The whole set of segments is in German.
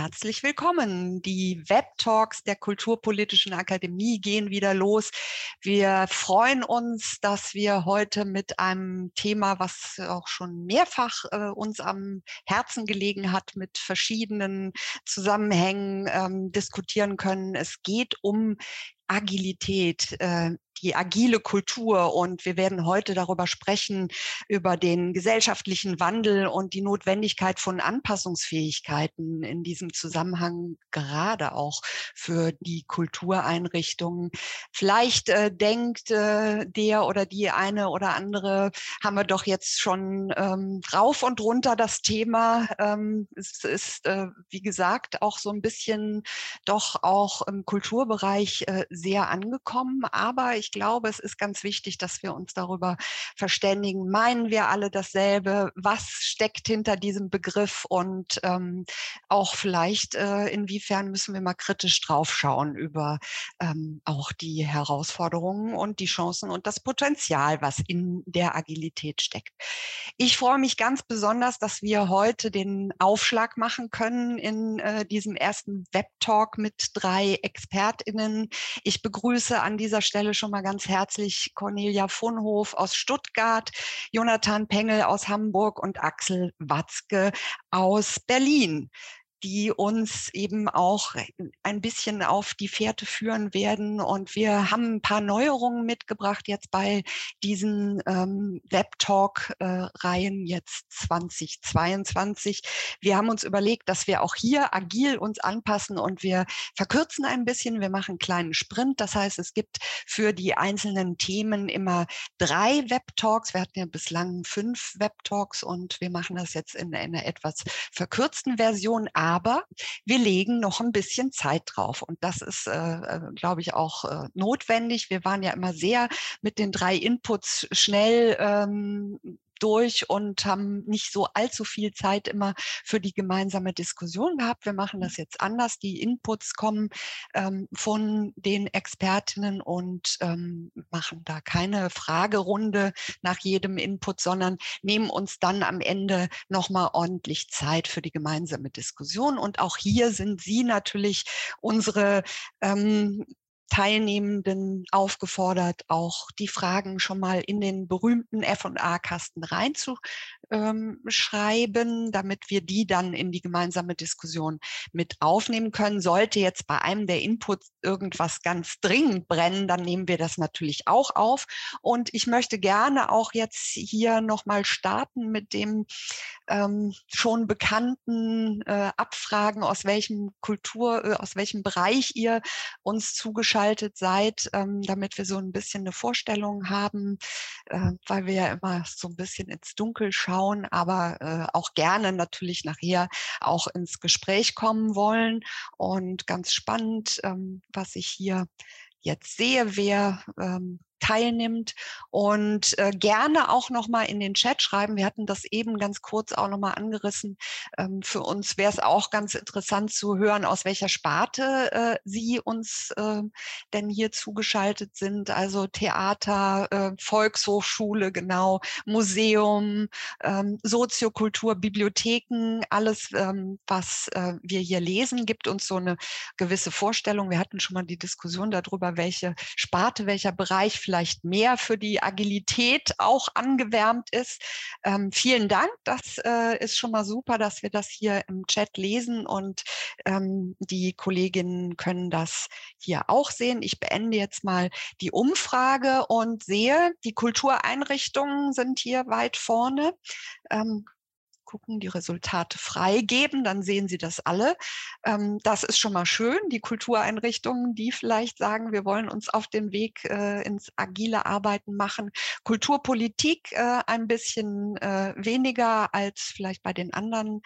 Herzlich willkommen. Die Web-Talks der Kulturpolitischen Akademie gehen wieder los. Wir freuen uns, dass wir heute mit einem Thema, was auch schon mehrfach äh, uns am Herzen gelegen hat, mit verschiedenen Zusammenhängen ähm, diskutieren können. Es geht um Agilität, äh, die agile Kultur. Und wir werden heute darüber sprechen, über den gesellschaftlichen Wandel und die Notwendigkeit von Anpassungsfähigkeiten in diesem Zusammenhang, gerade auch für die Kultureinrichtungen. Vielleicht äh, denkt äh, der oder die eine oder andere, haben wir doch jetzt schon ähm, rauf und runter das Thema. Ähm, es ist, äh, wie gesagt, auch so ein bisschen doch auch im Kulturbereich äh, sehr angekommen. Aber ich ich glaube, es ist ganz wichtig, dass wir uns darüber verständigen. Meinen wir alle dasselbe? Was steckt hinter diesem Begriff? Und ähm, auch vielleicht, äh, inwiefern müssen wir mal kritisch draufschauen über ähm, auch die Herausforderungen und die Chancen und das Potenzial, was in der Agilität steckt. Ich freue mich ganz besonders, dass wir heute den Aufschlag machen können in äh, diesem ersten Web-Talk mit drei ExpertInnen. Ich begrüße an dieser Stelle schon mal mal ganz herzlich Cornelia Vonhof aus Stuttgart, Jonathan Pengel aus Hamburg und Axel Watzke aus Berlin die uns eben auch ein bisschen auf die Fährte führen werden. Und wir haben ein paar Neuerungen mitgebracht jetzt bei diesen ähm, Web-Talk-Reihen jetzt 2022. Wir haben uns überlegt, dass wir auch hier agil uns anpassen und wir verkürzen ein bisschen. Wir machen einen kleinen Sprint. Das heißt, es gibt für die einzelnen Themen immer drei Web-Talks. Wir hatten ja bislang fünf Web-Talks und wir machen das jetzt in einer etwas verkürzten Version aber wir legen noch ein bisschen Zeit drauf. Und das ist, äh, äh, glaube ich, auch äh, notwendig. Wir waren ja immer sehr mit den drei Inputs schnell ähm, durch und haben nicht so allzu viel Zeit immer für die gemeinsame Diskussion gehabt. Wir machen das jetzt anders. Die Inputs kommen ähm, von den Expertinnen und ähm, machen da keine Fragerunde nach jedem Input, sondern nehmen uns dann am Ende nochmal ordentlich Zeit für die gemeinsame Diskussion. Und auch hier sind Sie natürlich unsere ähm, Teilnehmenden aufgefordert, auch die Fragen schon mal in den berühmten F&A-Kasten reinzuschreiben, ähm, damit wir die dann in die gemeinsame Diskussion mit aufnehmen können. Sollte jetzt bei einem der Inputs irgendwas ganz dringend brennen, dann nehmen wir das natürlich auch auf. Und ich möchte gerne auch jetzt hier nochmal starten mit dem ähm, schon bekannten äh, Abfragen, aus welchem Kultur, äh, aus welchem Bereich ihr uns zugeschaltet seid, ähm, damit wir so ein bisschen eine Vorstellung haben, äh, weil wir ja immer so ein bisschen ins Dunkel schauen, aber äh, auch gerne natürlich nachher auch ins Gespräch kommen wollen. Und ganz spannend, ähm, was ich hier jetzt sehe, wer ähm, teilnimmt und äh, gerne auch noch mal in den Chat schreiben. Wir hatten das eben ganz kurz auch noch mal angerissen. Ähm, für uns wäre es auch ganz interessant zu hören, aus welcher Sparte äh, Sie uns äh, denn hier zugeschaltet sind. Also Theater, äh, Volkshochschule, genau, Museum, ähm, Soziokultur, Bibliotheken, alles, ähm, was äh, wir hier lesen, gibt uns so eine gewisse Vorstellung. Wir hatten schon mal die Diskussion darüber, welche Sparte, welcher Bereich vielleicht mehr für die Agilität auch angewärmt ist. Ähm, vielen Dank. Das äh, ist schon mal super, dass wir das hier im Chat lesen und ähm, die Kolleginnen können das hier auch sehen. Ich beende jetzt mal die Umfrage und sehe, die Kultureinrichtungen sind hier weit vorne. Ähm, gucken, die Resultate freigeben, dann sehen Sie das alle. Ähm, das ist schon mal schön. Die Kultureinrichtungen, die vielleicht sagen, wir wollen uns auf den Weg äh, ins agile Arbeiten machen. Kulturpolitik äh, ein bisschen äh, weniger als vielleicht bei den anderen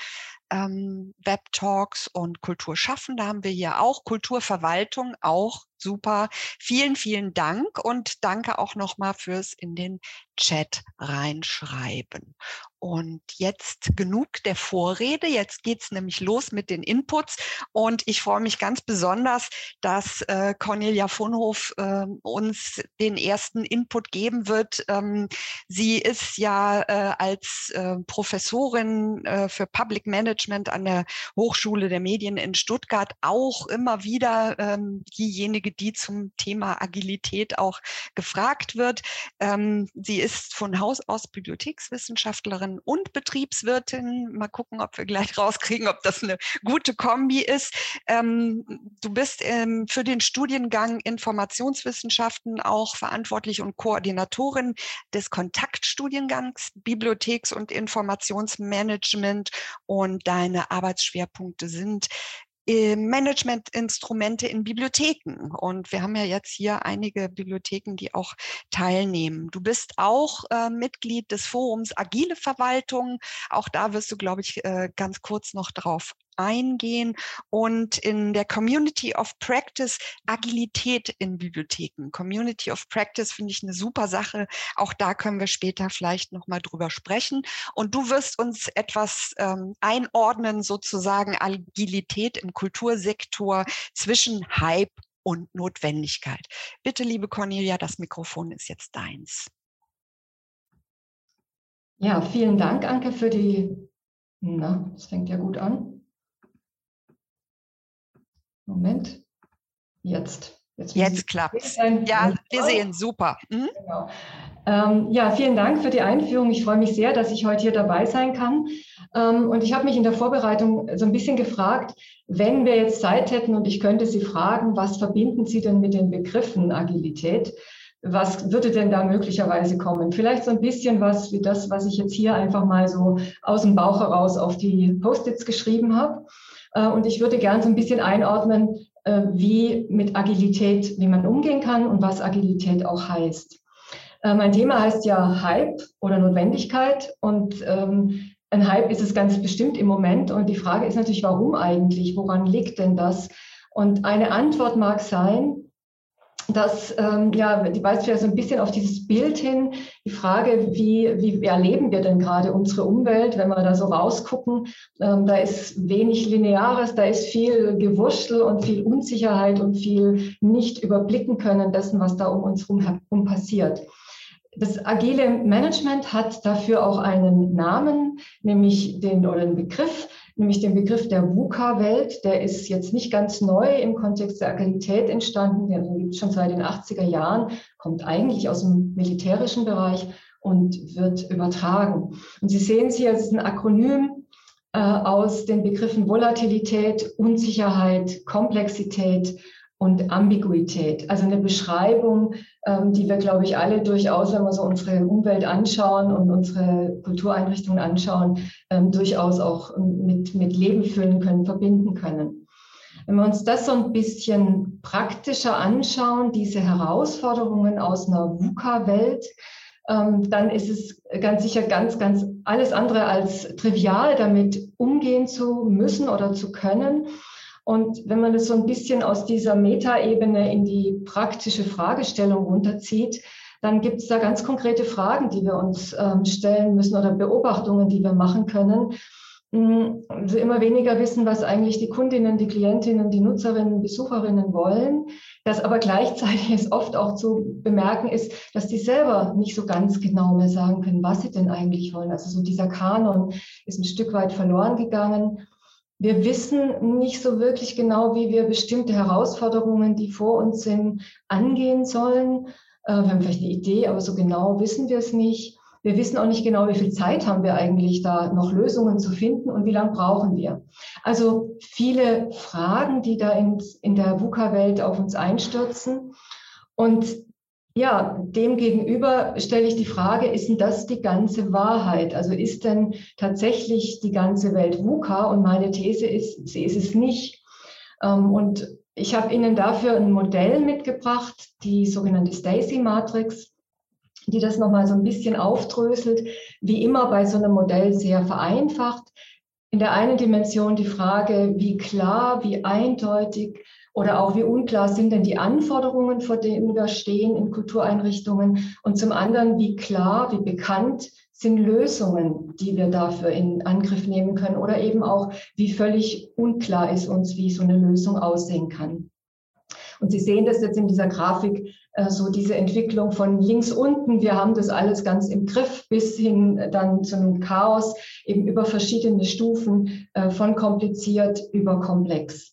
ähm, Web-Talks und Kulturschaffen. Da haben wir hier auch Kulturverwaltung, auch super. Vielen, vielen Dank und danke auch nochmal fürs in den Chat reinschreiben. Und jetzt genug der Vorrede. Jetzt geht's nämlich los mit den Inputs. Und ich freue mich ganz besonders, dass äh, Cornelia von Hof äh, uns den ersten Input geben wird. Ähm, sie ist ja äh, als äh, Professorin äh, für Public Management an der Hochschule der Medien in Stuttgart auch immer wieder ähm, diejenige, die zum Thema Agilität auch gefragt wird. Ähm, sie ist von Haus aus Bibliothekswissenschaftlerin und Betriebswirtin. Mal gucken, ob wir gleich rauskriegen, ob das eine gute Kombi ist. Ähm, du bist ähm, für den Studiengang Informationswissenschaften auch verantwortlich und Koordinatorin des Kontaktstudiengangs Bibliotheks- und Informationsmanagement und deine Arbeitsschwerpunkte sind Managementinstrumente in Bibliotheken. Und wir haben ja jetzt hier einige Bibliotheken, die auch teilnehmen. Du bist auch äh, Mitglied des Forums Agile Verwaltung. Auch da wirst du, glaube ich, äh, ganz kurz noch drauf eingehen und in der Community of Practice Agilität in Bibliotheken. Community of Practice finde ich eine super Sache. Auch da können wir später vielleicht noch mal drüber sprechen. Und du wirst uns etwas ähm, einordnen, sozusagen Agilität im Kultursektor zwischen Hype und Notwendigkeit. Bitte, liebe Cornelia, das Mikrofon ist jetzt deins. Ja, vielen Dank, Anke, für die, na, das fängt ja gut an. Moment. Jetzt. Jetzt, Jetzt klappt es. Ja, wir sehen, super. Mhm. Genau. Ähm, ja, vielen Dank für die Einführung. Ich freue mich sehr, dass ich heute hier dabei sein kann. Ähm, und ich habe mich in der Vorbereitung so ein bisschen gefragt, wenn wir jetzt Zeit hätten und ich könnte Sie fragen, was verbinden Sie denn mit den Begriffen Agilität? Was würde denn da möglicherweise kommen? Vielleicht so ein bisschen was wie das, was ich jetzt hier einfach mal so aus dem Bauch heraus auf die Post-its geschrieben habe. Äh, und ich würde gerne so ein bisschen einordnen, äh, wie mit Agilität, wie man umgehen kann und was Agilität auch heißt. Äh, mein Thema heißt ja Hype oder Notwendigkeit und ähm, ein Hype ist es ganz bestimmt im Moment und die Frage ist natürlich, warum eigentlich? Woran liegt denn das? Und eine Antwort mag sein, dass, ähm, ja, die weist ja so ein bisschen auf dieses Bild hin, die Frage, wie, wie erleben wir denn gerade unsere Umwelt, wenn wir da so rausgucken, ähm, da ist wenig Lineares, da ist viel Gewurschtel und viel Unsicherheit und viel nicht überblicken können dessen, was da um uns herum passiert. Das agile Management hat dafür auch einen Namen, nämlich den oder einen Begriff, nämlich den Begriff der VUCA-Welt. Der ist jetzt nicht ganz neu im Kontext der Agilität entstanden. Den gibt schon seit den 80er Jahren, kommt eigentlich aus dem militärischen Bereich und wird übertragen. Und Sie sehen es hier, es ist ein Akronym äh, aus den Begriffen Volatilität, Unsicherheit, Komplexität und Ambiguität. Also eine Beschreibung, ähm, die wir, glaube ich, alle durchaus, wenn wir so unsere Umwelt anschauen und unsere Kultureinrichtungen anschauen, ähm, durchaus auch mit, mit Leben füllen können, verbinden können. Wenn wir uns das so ein bisschen praktischer anschauen, diese Herausforderungen aus einer VUCA-Welt, ähm, dann ist es ganz sicher ganz, ganz alles andere als trivial, damit umgehen zu müssen oder zu können. Und wenn man das so ein bisschen aus dieser Metaebene in die praktische Fragestellung runterzieht, dann gibt es da ganz konkrete Fragen, die wir uns ähm, stellen müssen oder Beobachtungen, die wir machen können. Mm, also immer weniger wissen, was eigentlich die Kundinnen, die Klientinnen, die Nutzerinnen, Besucherinnen wollen. Das aber gleichzeitig ist oft auch zu bemerken ist, dass die selber nicht so ganz genau mehr sagen können, was sie denn eigentlich wollen. Also so dieser Kanon ist ein Stück weit verloren gegangen. Wir wissen nicht so wirklich genau, wie wir bestimmte Herausforderungen, die vor uns sind, angehen sollen. Äh, wir haben vielleicht eine Idee, aber so genau wissen wir es nicht. Wir wissen auch nicht genau, wie viel Zeit haben wir eigentlich da noch Lösungen zu finden und wie lange brauchen wir. Also viele Fragen, die da in, in der VUCA-Welt auf uns einstürzen. Und ja, demgegenüber stelle ich die Frage, ist denn das die ganze Wahrheit? Also ist denn tatsächlich die ganze Welt VUCA? Und meine These ist, sie ist es nicht. Ähm, und ich habe Ihnen dafür ein Modell mitgebracht, die sogenannte Stacy-Matrix, die das nochmal so ein bisschen aufdröselt, wie immer bei so einem Modell sehr vereinfacht. In der einen Dimension die Frage, wie klar, wie eindeutig Oder auch, wie unklar sind denn die Anforderungen, vor denen wir stehen in Kultureinrichtungen? Und zum anderen, wie klar, wie bekannt sind Lösungen, die wir dafür in Angriff nehmen können? Oder eben auch, wie völlig unklar ist uns, wie so eine Lösung aussehen kann? Und Sie sehen das jetzt in dieser Grafik, äh, so diese Entwicklung von links unten. Wir haben das alles ganz im Griff bis hin dann zu einem Chaos, eben über verschiedene Stufen äh, von kompliziert über komplex.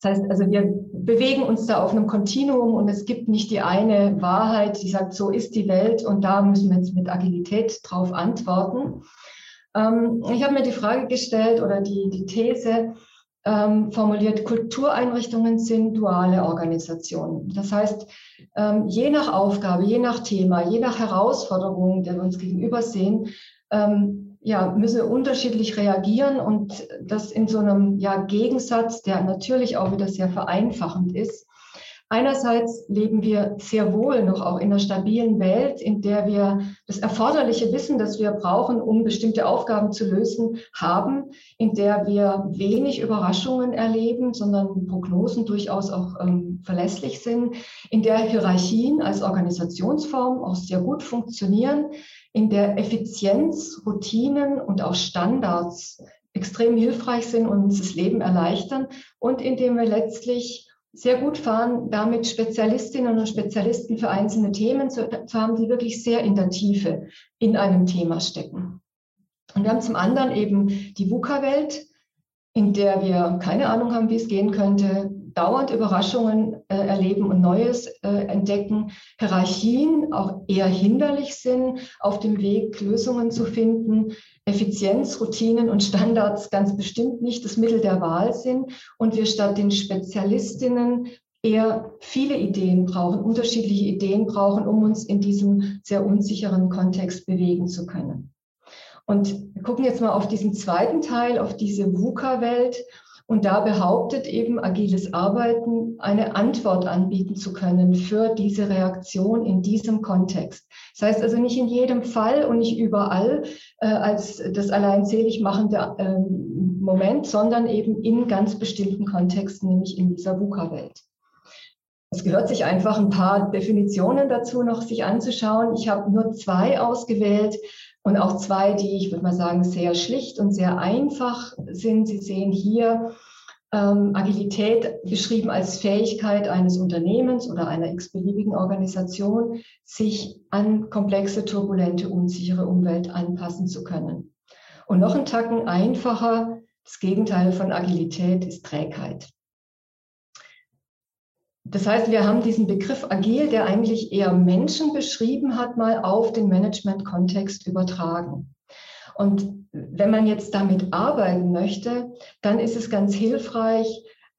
Das heißt, also wir bewegen uns da auf einem Kontinuum und es gibt nicht die eine Wahrheit, die sagt, so ist die Welt und da müssen wir jetzt mit Agilität drauf antworten. Ähm, ich habe mir die Frage gestellt oder die, die These ähm, formuliert, Kultureinrichtungen sind duale Organisationen. Das heißt, ähm, je nach Aufgabe, je nach Thema, je nach Herausforderung, der wir uns gegenüber sehen, ähm, ja, müssen unterschiedlich reagieren und das in so einem ja, Gegensatz, der natürlich auch wieder sehr vereinfachend ist. Einerseits leben wir sehr wohl noch auch in einer stabilen Welt, in der wir das erforderliche Wissen, das wir brauchen, um bestimmte Aufgaben zu lösen, haben, in der wir wenig Überraschungen erleben, sondern Prognosen durchaus auch ähm, verlässlich sind, in der Hierarchien als Organisationsform auch sehr gut funktionieren, in der Effizienz, Routinen und auch Standards extrem hilfreich sind und uns das Leben erleichtern und in dem wir letztlich sehr gut fahren, damit Spezialistinnen und Spezialisten für einzelne Themen zu, zu haben, die wirklich sehr in der Tiefe in einem Thema stecken. Und wir haben zum anderen eben die VUCA-Welt, in der wir keine Ahnung haben, wie es gehen könnte, dauernd Überraschungen äh, erleben und Neues äh, entdecken, Hierarchien auch eher hinderlich sind, auf dem Weg Lösungen zu finden, Effizienz, Routinen und Standards ganz bestimmt nicht das Mittel der Wahl sind und wir statt den Spezialistinnen eher viele Ideen brauchen, unterschiedliche Ideen brauchen, um uns in diesem sehr unsicheren Kontext bewegen zu können. Und wir gucken jetzt mal auf diesen zweiten Teil, auf diese VUCA-Welt. Und da behauptet eben agiles Arbeiten, eine Antwort anbieten zu können für diese Reaktion in diesem Kontext. Das heißt also nicht in jedem Fall und nicht überall äh, als das alleinselig machende äh, Moment, sondern eben in ganz bestimmten Kontexten, nämlich in dieser VUCA-Welt. Es gehört sich einfach ein paar Definitionen dazu noch sich anzuschauen. Ich habe nur zwei ausgewählt und auch zwei, die ich würde mal sagen sehr schlicht und sehr einfach sind. Sie sehen hier ähm, Agilität beschrieben als Fähigkeit eines Unternehmens oder einer x-beliebigen Organisation, sich an komplexe, turbulente, unsichere Umwelt anpassen zu können. Und noch ein Tacken einfacher, das Gegenteil von Agilität ist Trägheit. Das heißt, wir haben diesen Begriff agil, der eigentlich eher Menschen beschrieben hat, mal auf den Management-Kontext übertragen. Und wenn man jetzt damit arbeiten möchte, dann ist es ganz hilfreich,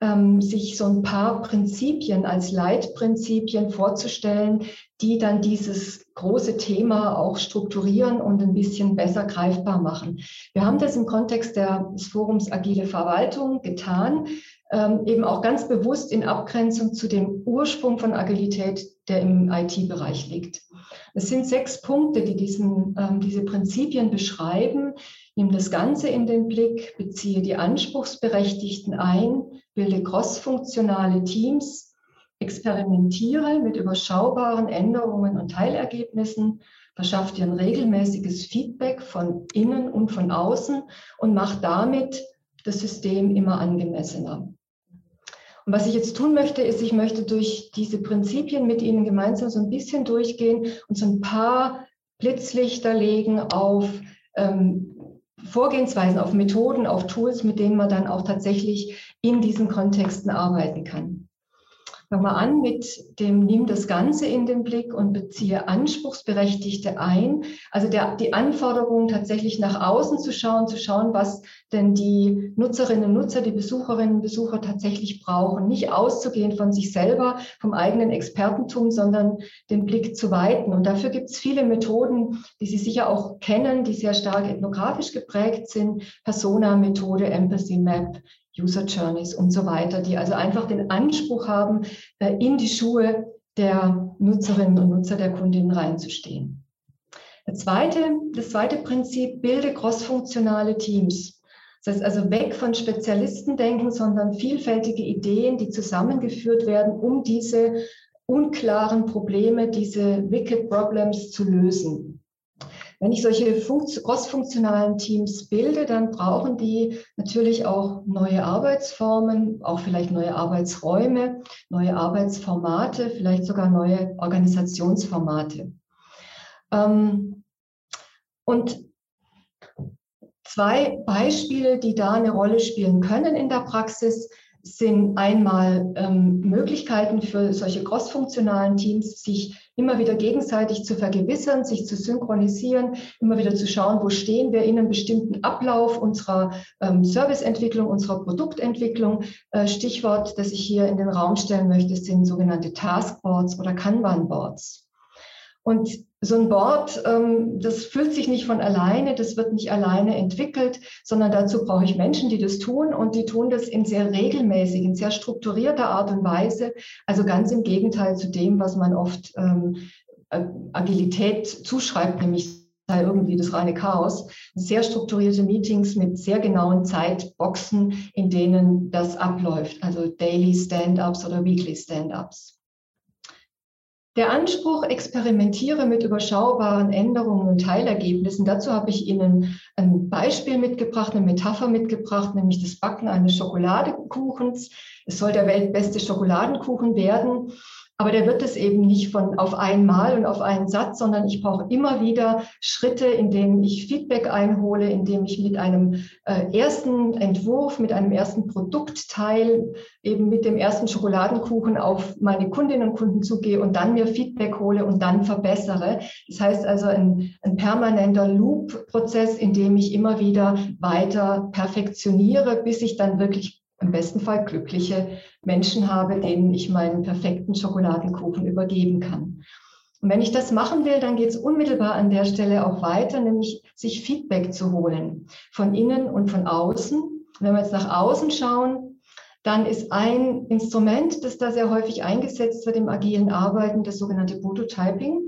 ähm, sich so ein paar Prinzipien als Leitprinzipien vorzustellen, die dann dieses große Thema auch strukturieren und ein bisschen besser greifbar machen. Wir haben das im Kontext des Forums Agile Verwaltung getan ähm, eben auch ganz bewusst in Abgrenzung zu dem Ursprung von Agilität, der im IT-Bereich liegt. Es sind sechs Punkte, die diesen, ähm, diese Prinzipien beschreiben. Nimm das Ganze in den Blick, beziehe die Anspruchsberechtigten ein, bilde crossfunktionale Teams, experimentiere mit überschaubaren Änderungen und Teilergebnissen, verschaff dir ein regelmäßiges Feedback von innen und von außen und mach damit das System immer angemessener. Und was ich jetzt tun möchte, ist, ich möchte durch diese Prinzipien mit Ihnen gemeinsam so ein bisschen durchgehen und so ein paar Blitzlichter legen auf ähm, Vorgehensweisen, auf Methoden, auf Tools, mit denen man dann auch tatsächlich in diesen Kontexten arbeiten kann. Wir an mit dem Nimm das Ganze in den Blick und beziehe Anspruchsberechtigte ein. Also der, die Anforderung, tatsächlich nach außen zu schauen, zu schauen, was denn die Nutzerinnen und Nutzer, die Besucherinnen und Besucher tatsächlich brauchen. Nicht auszugehen von sich selber, vom eigenen Expertentum, sondern den Blick zu weiten. Und dafür gibt es viele Methoden, die Sie sicher auch kennen, die sehr stark ethnografisch geprägt sind. Persona-Methode, Empathy Map, User Journeys und so weiter, die also einfach den Anspruch haben, äh, in die Schuhe der Nutzerinnen und Nutzer der Kundinnen reinzustehen. Das zweite, das zweite Prinzip, bilde crossfunktionale Teams. Das heißt also weg von Spezialistendenken, sondern vielfältige Ideen, die zusammengeführt werden, um diese unklaren Probleme, diese Wicked Problems zu lösen. Wenn ich solche crossfunktionalen Teams bilde, dann brauchen die natürlich auch neue Arbeitsformen, auch vielleicht neue Arbeitsräume, neue Arbeitsformate, vielleicht sogar neue Organisationsformate. Ähm, und zwei Beispiele, die da eine Rolle spielen können in der Praxis, sind einmal ähm, Möglichkeiten für solche crossfunktionalen Teams, sich immer wieder gegenseitig zu vergewissern, sich zu synchronisieren, immer wieder zu schauen, wo stehen wir in einem bestimmten Ablauf unserer ähm, Serviceentwicklung, unserer Produktentwicklung. Äh, Stichwort, das ich hier in den Raum stellen möchte, sind sogenannte Taskboards oder Kanban-Boards. Und so ein Board, ähm, das fühlt sich nicht von alleine, das wird nicht alleine entwickelt, sondern dazu brauche ich Menschen, die das tun und die tun das in sehr regelmäßig, in sehr strukturierter Art und Weise. Also ganz im Gegenteil zu dem, was man oft ähm, Agilität zuschreibt, nämlich sei irgendwie das reine Chaos. Sehr strukturierte Meetings mit sehr genauen Zeitboxen, in denen das abläuft, also Daily Stand-ups oder Weekly Stand-ups. Der Anspruch, experimentiere mit überschaubaren Änderungen und Teilergebnissen. Dazu habe ich Ihnen ein Beispiel mitgebracht, eine Metapher mitgebracht, nämlich das Backen eines Schokoladekuchens. Es soll der weltbeste Schokoladenkuchen werden. Aber der wird es eben nicht von auf einmal und auf einen Satz, sondern ich brauche immer wieder Schritte, in denen ich Feedback einhole, in dem ich mit einem äh, ersten Entwurf, mit einem ersten Produktteil, eben mit dem ersten Schokoladenkuchen auf meine Kundinnen und Kunden zugehe und dann mir Feedback hole und dann verbessere. Das heißt also ein, ein permanenter Loop-Prozess, in dem ich immer wieder weiter perfektioniere, bis ich dann wirklich im besten Fall glückliche Menschen habe, denen ich meinen perfekten Schokoladenkuchen übergeben kann. Und wenn ich das machen will, dann geht es unmittelbar an der Stelle auch weiter, nämlich sich Feedback zu holen von innen und von außen. Wenn wir jetzt nach außen schauen, dann ist ein Instrument, das da sehr häufig eingesetzt wird im agilen Arbeiten, das sogenannte Prototyping.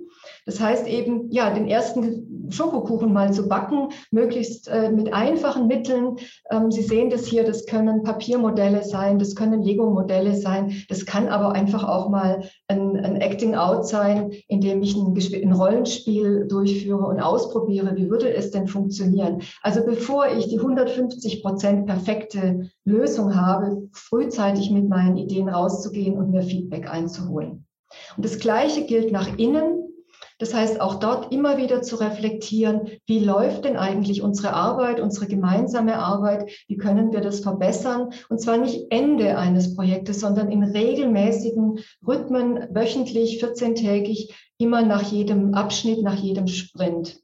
Das heißt eben, ja, den ersten Schokokuchen mal zu backen, möglichst äh, mit einfachen Mitteln. Ähm, Sie sehen das hier, das können Papiermodelle sein, das können Lego-Modelle sein, das kann aber einfach auch mal ein, ein Acting-out sein, indem ich ein, ein Rollenspiel durchführe und ausprobiere, wie würde es denn funktionieren. Also bevor ich die 150 Prozent perfekte Lösung habe, frühzeitig mit meinen Ideen rauszugehen und mir Feedback einzuholen. Und das Gleiche gilt nach innen. Das heißt, auch dort immer wieder zu reflektieren, wie läuft denn eigentlich unsere Arbeit, unsere gemeinsame Arbeit, wie können wir das verbessern? Und zwar nicht Ende eines Projektes, sondern in regelmäßigen Rhythmen, wöchentlich, 14-tägig, immer nach jedem Abschnitt, nach jedem Sprint.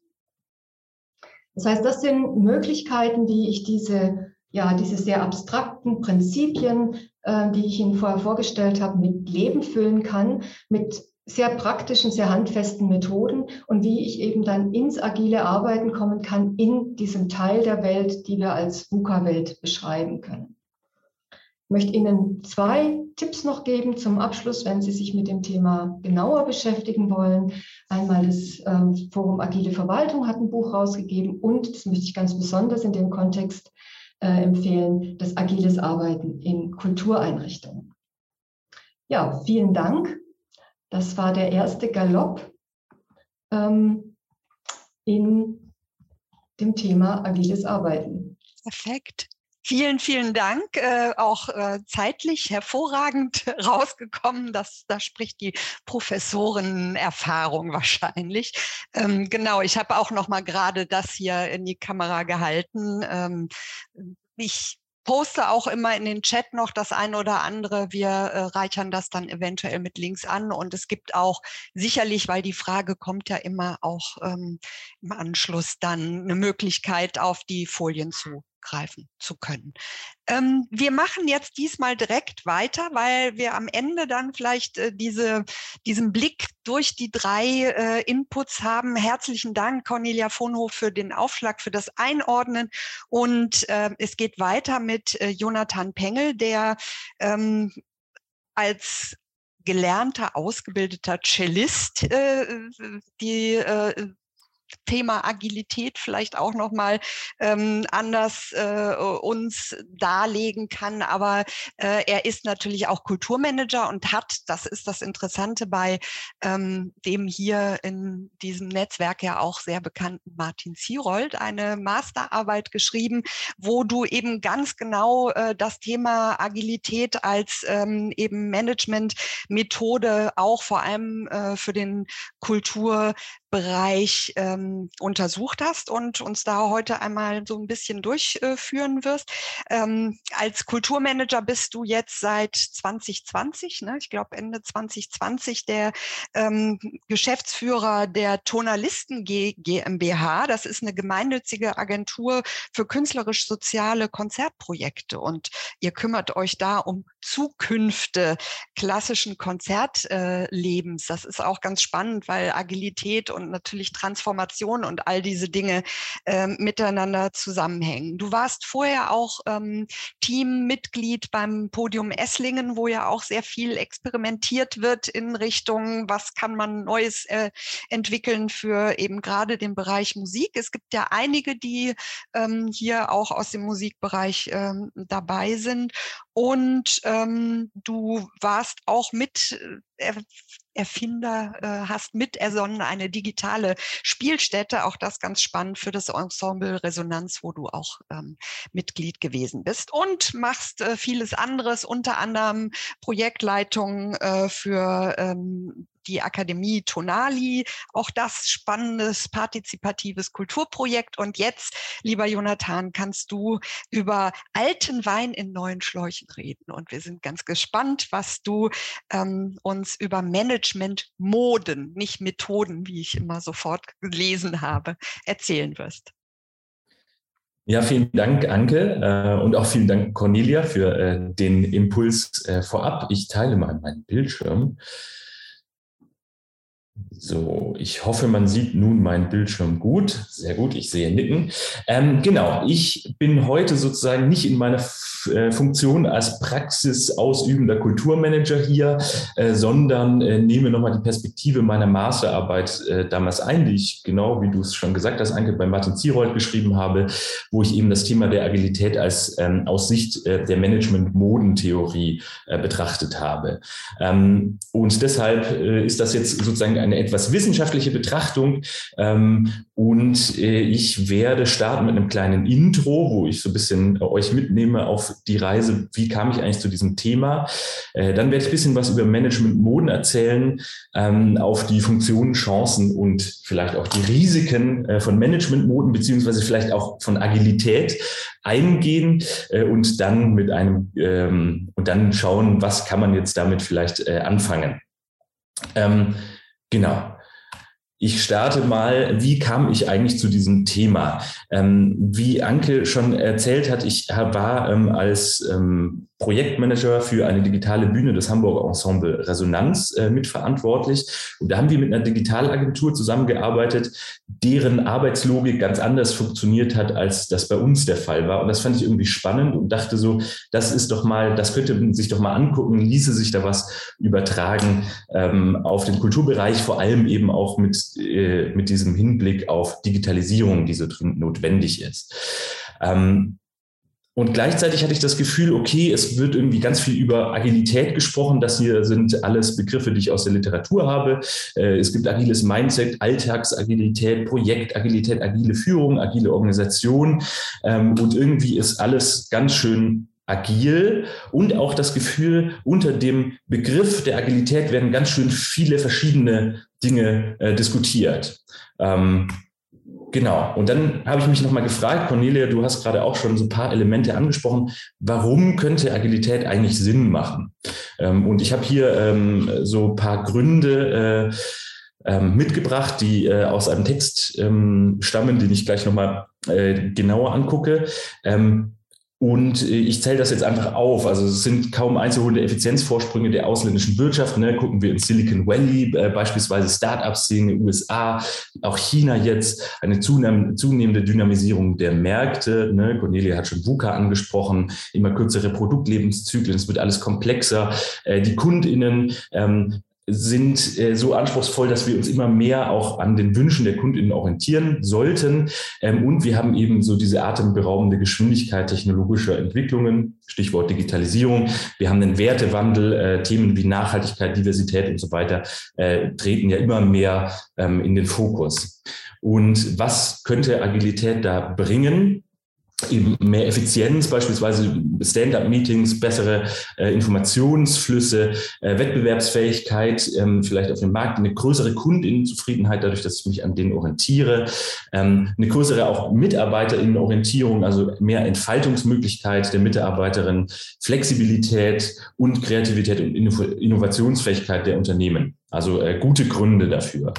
Das heißt, das sind Möglichkeiten, wie ich diese, ja, diese sehr abstrakten Prinzipien, äh, die ich Ihnen vorher vorgestellt habe, mit Leben füllen kann, mit sehr praktischen, sehr handfesten Methoden und wie ich eben dann ins agile Arbeiten kommen kann in diesem Teil der Welt, die wir als VUCA-Welt beschreiben können. Ich möchte Ihnen zwei Tipps noch geben zum Abschluss, wenn Sie sich mit dem Thema genauer beschäftigen wollen. Einmal das ähm, Forum Agile Verwaltung hat ein Buch rausgegeben und, das möchte ich ganz besonders in dem Kontext äh, empfehlen, das Agiles Arbeiten in Kultureinrichtungen. Ja, vielen Dank. Das war der erste Galopp ähm, in dem Thema agiles Arbeiten. Perfekt. Vielen, vielen Dank. Äh, auch äh, zeitlich hervorragend rausgekommen. Das, da spricht die Professorenerfahrung wahrscheinlich. Ähm, genau, ich habe auch noch mal gerade das hier in die Kamera gehalten. Ähm, ich poste auch immer in den Chat noch das eine oder andere. Wir äh, reichern das dann eventuell mit Links an. Und es gibt auch sicherlich, weil die Frage kommt ja immer auch ähm, im Anschluss dann eine Möglichkeit, auf die Folien zu zurückgreifen zu können. Ähm, wir machen jetzt diesmal direkt weiter, weil wir am Ende dann vielleicht äh, diese, diesen Blick durch die drei äh, Inputs haben. Herzlichen Dank, Cornelia Vonhof, für den Aufschlag, für das Einordnen. Und äh, es geht weiter mit äh, Jonathan Pengel, der ähm, als gelernter, ausgebildeter Cellist äh, die äh, Thema Agilität vielleicht auch noch mal ähm, anders äh, uns darlegen kann. Aber äh, er ist natürlich auch Kulturmanager und hat, das ist das Interessante bei ähm, dem hier in diesem Netzwerk ja auch sehr bekannten Martin Zierold, eine Masterarbeit geschrieben, wo du eben ganz genau äh, das Thema Agilität als ähm, eben Management-Methode auch vor allem äh, für den Kultur Bereich ähm, untersucht hast und uns da heute einmal so ein bisschen durchführen wirst. Ähm, als Kulturmanager bist du jetzt seit 2020, ne? ich glaube Ende 2020, der ähm, Geschäftsführer der Tonalisten G GmbH. Das ist eine gemeinnützige Agentur für künstlerisch-soziale Konzertprojekte und ihr kümmert euch da um Zukünfte klassischen Konzertlebens. Äh, das ist auch ganz spannend, weil Agilität und natürlich Transformation und all diese Dinge äh, miteinander zusammenhängen. Du warst vorher auch ähm, Teammitglied beim Podium Esslingen, wo ja auch sehr viel experimentiert wird in Richtung, was kann man Neues äh, entwickeln für eben gerade den Bereich Musik. Es gibt ja einige, die ähm, hier auch aus dem Musikbereich ähm, dabei sind. Und ähm, du warst auch mit äh, Erfinder, äh, hast mit ersonnen eine digitale Spielstätte. Auch das ganz spannend für das Ensemble Resonanz, wo du auch ähm, Mitglied gewesen bist. Und machst äh, vieles anderes, unter anderem Projektleitung äh, für ähm, die Akademie Tonali. Auch das spannendes, partizipatives Kulturprojekt. Und jetzt, lieber Jonathan, kannst du über alten Wein in neuen Schläuchen reden. Und wir sind ganz gespannt, was du ähm, uns über Management-Moden, nicht Methoden, wie ich immer sofort gelesen habe, erzählen wirst. Ja, vielen Dank, Anke, äh, und auch vielen Dank, Cornelia, für äh, den Impuls äh, vorab. Ich teile mal meinen Bildschirm. So, ich hoffe, man sieht nun meinen Bildschirm gut. Sehr gut, ich sehe Nicken. Ähm, genau, ich bin heute sozusagen nicht in meiner äh, Funktion als praxisausübender Kulturmanager hier, äh, sondern äh, nehme nochmal die Perspektive meiner Masterarbeit äh, damals ein, die ich genau, wie du es schon gesagt hast, Anke, bei Martin Zierold geschrieben habe, wo ich eben das Thema der Agilität als ähm, aus Sicht äh, der Management-Modentheorie äh, betrachtet habe. Ähm, und deshalb ist das jetzt sozusagen eine etwas wissenschaftliche Betrachtung. Ähm, und äh, ich werde starten mit einem kleinen Intro, wo ich so ein bisschen euch mitnehme auf die Reise, wie kam ich eigentlich zu diesem Thema. Äh, dann werde ich ein bisschen was über Management-Moden erzählen, ähm, auf die Funktionen, Chancen und vielleicht auch die Risiken äh, von Management-Moden, beziehungsweise vielleicht auch von Agilität eingehen äh, und dann mit einem ähm, und dann schauen, was kann man jetzt damit vielleicht äh, anfangen. Ähm, Genau. Ich starte mal, wie kam ich eigentlich zu diesem Thema? Ähm, wie Anke schon erzählt hat, ich war ähm, als ähm, Projektmanager für eine digitale Bühne des Hamburger Ensemble Resonanz äh, mitverantwortlich. Und da haben wir mit einer Digitalagentur zusammengearbeitet, deren Arbeitslogik ganz anders funktioniert hat, als das bei uns der Fall war. Und das fand ich irgendwie spannend und dachte so, das ist doch mal, das könnte man sich doch mal angucken, ließe sich da was übertragen ähm, auf den Kulturbereich, vor allem eben auch mit, äh, mit diesem Hinblick auf Digitalisierung, die so dringend notwendig ist. Ähm, und gleichzeitig hatte ich das Gefühl, okay, es wird irgendwie ganz viel über Agilität gesprochen. Das hier sind alles Begriffe, die ich aus der Literatur habe. Äh, es gibt agiles Mindset, Alltagsagilität, Projektagilität, agile Führung, agile Organisation. Ähm, und irgendwie ist alles ganz schön agil und auch das Gefühl, unter dem Begriff der Agilität werden ganz schön viele verschiedene Dinge äh, diskutiert. Ähm, Genau. Und dann habe ich mich nochmal gefragt, Cornelia, du hast gerade auch schon so ein paar Elemente angesprochen. Warum könnte Agilität eigentlich Sinn machen? Ähm, und ich habe hier ähm, so ein paar Gründe äh, ähm, mitgebracht, die äh, aus einem Text stammen, den ich gleich nochmal äh, genauer angucke. Und äh, ich zähle das jetzt einfach auf. Also es sind kaum einzuholende Effizienzvorsprünge der ausländischen Wirtschaft. Ne? Gucken wir in Silicon Valley, äh, beispielsweise Start-up-Szene, USA, auch China jetzt, eine zunehmende Dynamisierung der Märkte. Ne? Cornelia hat schon VUCA angesprochen, immer kürzere Produktlebenszyklen, es wird alles komplexer. Äh, die KundInnen ähm, sind äh, so anspruchsvoll, dass wir uns immer mehr auch an den Wünschen der Kundinnen orientieren sollten. Ähm, und wir haben eben so diese atemberaubende Geschwindigkeit technologischer Entwicklungen, Stichwort Digitalisierung. Wir haben den Wertewandel, äh, Themen wie Nachhaltigkeit, Diversität und so weiter äh, treten ja immer mehr ähm, in den Fokus. Und was könnte Agilität da bringen? Eben mehr Effizienz, beispielsweise Stand-up-Meetings, bessere äh, Informationsflüsse, äh, Wettbewerbsfähigkeit, ähm, vielleicht auf dem Markt, eine größere Kundinnenzufriedenheit, dadurch, dass ich mich an denen orientiere, ähm, eine größere auch Mitarbeiterinnenorientierung, also mehr Entfaltungsmöglichkeit der Mitarbeiterin, Flexibilität und Kreativität und Innovationsfähigkeit der Unternehmen. Also äh, gute Gründe dafür.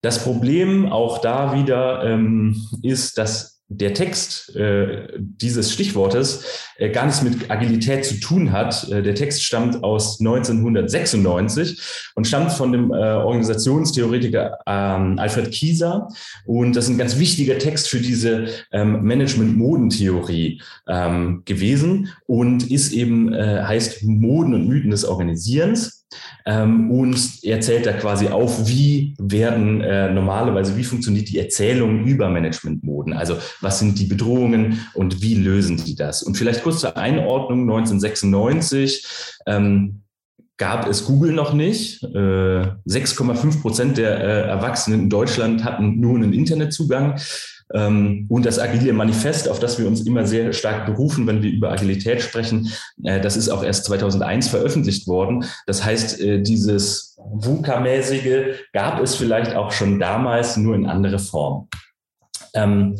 Das Problem auch da wieder ähm, ist, dass der Text äh, dieses Stichwortes äh, gar nichts mit Agilität zu tun hat. Äh, der Text stammt aus 1996 und stammt von dem äh, Organisationstheoretiker ähm, Alfred Kieser. Und das ist ein ganz wichtiger Text für diese ähm, Management-Modentheorie ähm, gewesen und ist eben, äh, heißt Moden und Mythen des Organisierens. Ähm, und er zählt da quasi auf, wie werden äh, normalerweise, wie funktioniert die Erzählung über Managementmoden? Also was sind die Bedrohungen und wie lösen die das? Und vielleicht kurz zur Einordnung, 1996 ähm, gab es Google noch nicht. Äh, 6,5 Prozent der äh, Erwachsenen in Deutschland hatten nur einen Internetzugang. Ähm, und das agile Manifest, auf das wir uns immer sehr stark berufen, wenn wir über Agilität sprechen, äh, das ist auch erst 2001 veröffentlicht worden. Das heißt, äh, dieses VUCA-mäßige gab es vielleicht auch schon damals, nur in andere Form. Ähm,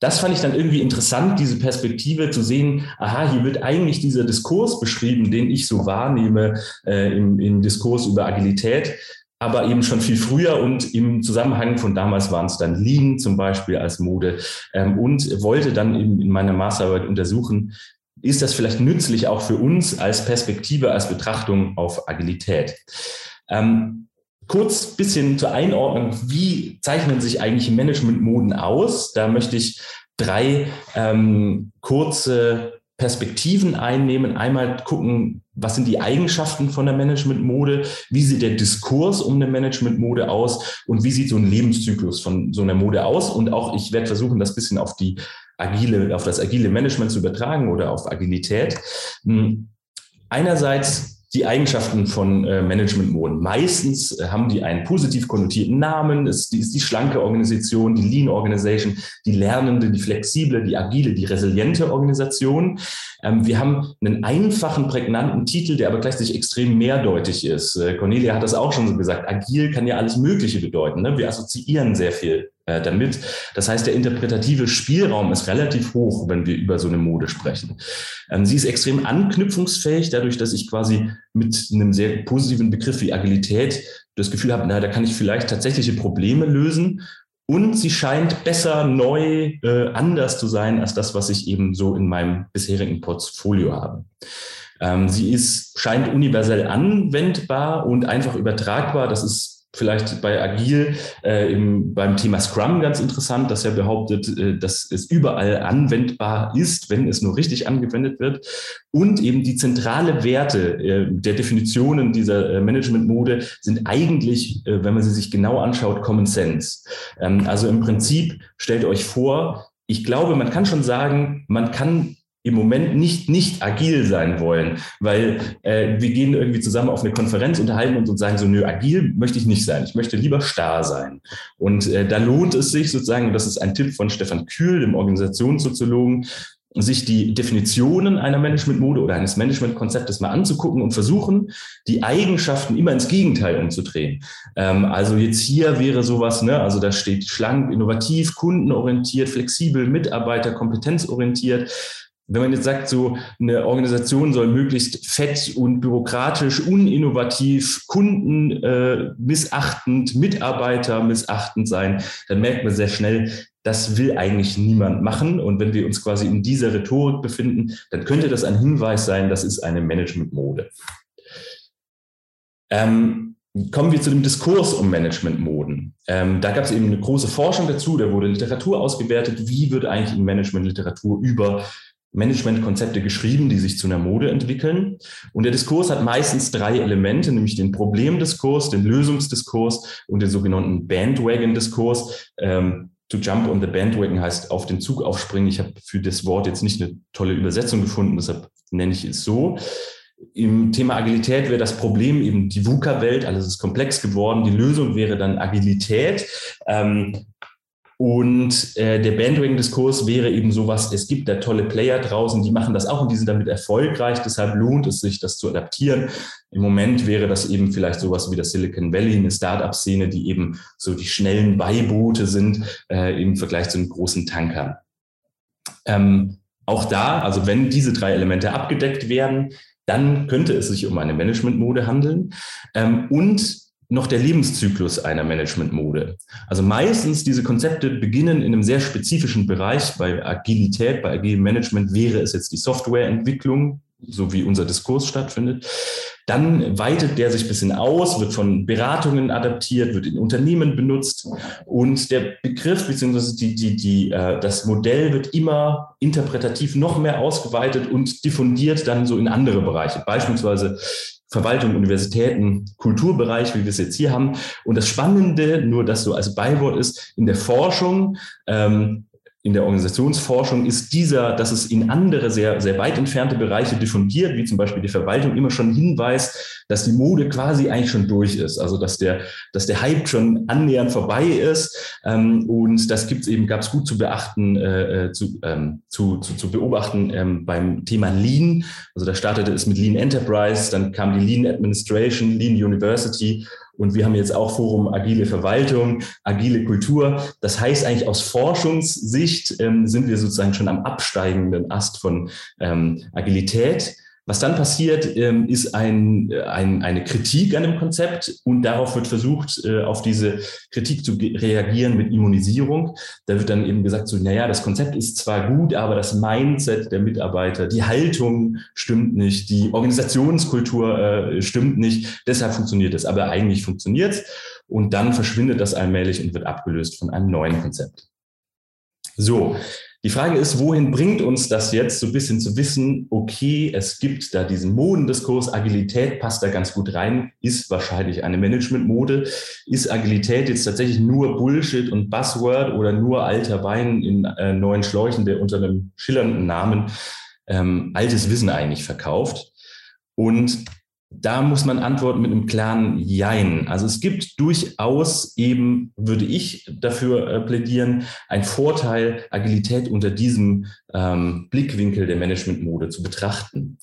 das fand ich dann irgendwie interessant, diese Perspektive zu sehen, aha, hier wird eigentlich dieser Diskurs beschrieben, den ich so wahrnehme äh, im, im Diskurs über Agilität aber eben schon viel früher und im Zusammenhang von damals waren es dann Lean zum Beispiel als Mode ähm, und wollte dann eben in meiner Masterarbeit untersuchen, ist das vielleicht nützlich auch für uns als Perspektive, als Betrachtung auf Agilität. Ähm, kurz bisschen zur Einordnung, wie zeichnen sich eigentlich Managementmoden aus? Da möchte ich drei ähm, kurze Perspektiven einnehmen. Einmal gucken, was sind die Eigenschaften von der Managementmode? Wie sieht der Diskurs um eine Managementmode aus? Und wie sieht so ein Lebenszyklus von so einer Mode aus? Und auch ich werde versuchen, das bisschen auf die agile, auf das agile Management zu übertragen oder auf Agilität. Hm, einerseits die Eigenschaften von äh, Managementmoden. Meistens äh, haben die einen positiv konnotierten Namen. Es ist die schlanke Organisation, die Lean Organization, die lernende, die flexible, die agile, die resiliente Organisation. Ähm, wir haben einen einfachen, prägnanten Titel, der aber gleichzeitig extrem mehrdeutig ist. Äh, Cornelia hat das auch schon so gesagt. Agil kann ja alles Mögliche bedeuten. Ne? Wir assoziieren sehr viel äh, damit. Das heißt, der interpretative Spielraum ist relativ hoch, wenn wir über so eine Mode sprechen. Ähm, sie ist extrem anknüpfungsfähig, dadurch, dass ich quasi mit einem sehr positiven Begriff wie Agilität das Gefühl habe, na, da kann ich vielleicht tatsächliche Probleme lösen. Und sie scheint besser, neu, äh, anders zu sein als das, was ich eben so in meinem bisherigen Portfolio habe. Ähm, sie ist, scheint universell anwendbar und einfach übertragbar. Das ist vielleicht bei Agil äh, im, beim Thema Scrum ganz interessant, dass er behauptet, äh, dass es überall anwendbar ist, wenn es nur richtig angewendet wird. Und eben die zentrale Werte äh, der Definitionen dieser äh, Management-Mode sind eigentlich, äh, wenn man sie sich genau anschaut, Common Sense. Ähm, also im Prinzip stellt euch vor, ich glaube, man kann schon sagen, man kann im Moment nicht nicht agil sein wollen, weil äh, wir gehen irgendwie zusammen auf eine Konferenz, unterhalten uns und sagen so, nö, agil möchte ich nicht sein, ich möchte lieber starr sein. Und äh, da lohnt es sich sozusagen, und das ist ein Tipp von Stefan Kühl, dem Organisationssoziologen, sich die Definitionen einer Managementmode oder eines Managementkonzeptes mal anzugucken und versuchen, die Eigenschaften immer ins Gegenteil umzudrehen. Ähm, also jetzt hier wäre sowas, ne, also da steht schlank, innovativ, kundenorientiert, flexibel, Mitarbeiter, kompetenzorientiert wenn man jetzt sagt, so eine Organisation soll möglichst fett und bürokratisch, uninnovativ, Kunden äh, missachtend, Mitarbeiter missachtend sein, dann merkt man sehr schnell, das will eigentlich niemand machen. Und wenn wir uns quasi in dieser Rhetorik befinden, dann könnte das ein Hinweis sein, das ist eine Managementmode. Ähm, kommen wir zu dem Diskurs um Managementmoden. Ähm, da gab es eben eine große Forschung dazu, da wurde Literatur ausgewertet, wie wird eigentlich in Managementliteratur über Managementkonzepte geschrieben, die sich zu einer Mode entwickeln. Und der Diskurs hat meistens drei Elemente, nämlich den Problemdiskurs, den Lösungsdiskurs und den sogenannten Bandwagon-Diskurs. Ähm, to jump on the bandwagon heißt auf den Zug aufspringen. Ich habe für das Wort jetzt nicht eine tolle Übersetzung gefunden, deshalb nenne ich es so. Im Thema Agilität wäre das Problem eben die VUCA-Welt, alles ist komplex geworden. Die Lösung wäre dann Agilität. Ähm, und äh, der Bandwagon-Diskurs wäre eben sowas, es gibt da tolle Player draußen, die machen das auch und die sind damit erfolgreich, deshalb lohnt es sich, das zu adaptieren. Im Moment wäre das eben vielleicht sowas wie das Silicon Valley, eine Startup-Szene, die eben so die schnellen Beiboote sind äh, im Vergleich zu den großen Tankern. Ähm, auch da, also wenn diese drei Elemente abgedeckt werden, dann könnte es sich um eine Management-Mode handeln. Ähm, und noch der Lebenszyklus einer Management-Mode. Also meistens diese Konzepte beginnen in einem sehr spezifischen Bereich. Bei Agilität, bei agilem Management wäre es jetzt die Softwareentwicklung, so wie unser Diskurs stattfindet. Dann weitet der sich ein bisschen aus, wird von Beratungen adaptiert, wird in Unternehmen benutzt und der Begriff bzw. Die, die, die, äh, das Modell wird immer interpretativ noch mehr ausgeweitet und diffundiert dann so in andere Bereiche. Beispielsweise Verwaltung, Universitäten, Kulturbereich, wie wir es jetzt hier haben. Und das Spannende, nur das so als Beiwort ist, in der Forschung ähm, in der Organisationsforschung ist dieser, dass es in andere sehr, sehr weit entfernte Bereiche diffundiert, wie zum Beispiel die Verwaltung, immer schon hinweist, dass die Mode quasi eigentlich schon durch ist. Also dass der, dass der Hype schon annähernd vorbei ist. Ähm, und das gibt's eben, gab es gut zu beachten, äh, äh, zu, ähm, zu, zu, zu beobachten ähm, beim Thema Lean. Also da startete es mit Lean Enterprise, dann kam die Lean Administration, Lean University und wir haben jetzt auch Forum Agile Verwaltung, Agile Kultur. Das heißt eigentlich aus Forschungssicht ähm, sind wir sozusagen schon am absteigenden Ast von ähm, Agilität. Was dann passiert, ähm, ist ein, ein, eine Kritik an dem Konzept und darauf wird versucht, äh, auf diese Kritik zu reagieren mit Immunisierung. Da wird dann eben gesagt, so, naja, das Konzept ist zwar gut, aber das Mindset der Mitarbeiter, die Haltung stimmt nicht, die Organisationskultur äh, stimmt nicht, deshalb funktioniert es. Aber eigentlich funktioniert es und dann verschwindet das allmählich und wird abgelöst von einem neuen Konzept. So, die Frage ist, wohin bringt uns das jetzt, so ein bisschen zu wissen, okay, es gibt da diesen Modendiskurs, Agilität passt da ganz gut rein, ist wahrscheinlich eine Managementmode. Ist Agilität jetzt tatsächlich nur Bullshit und Buzzword oder nur alter Wein in äh, neuen Schläuchen, der unter einem schillernden Namen ähm, altes Wissen eigentlich verkauft? Und da muss man antworten mit einem klaren Jein. Also es gibt durchaus eben, würde ich dafür äh, plädieren, ein Vorteil, Agilität unter diesem ähm, Blickwinkel der Managementmode zu betrachten.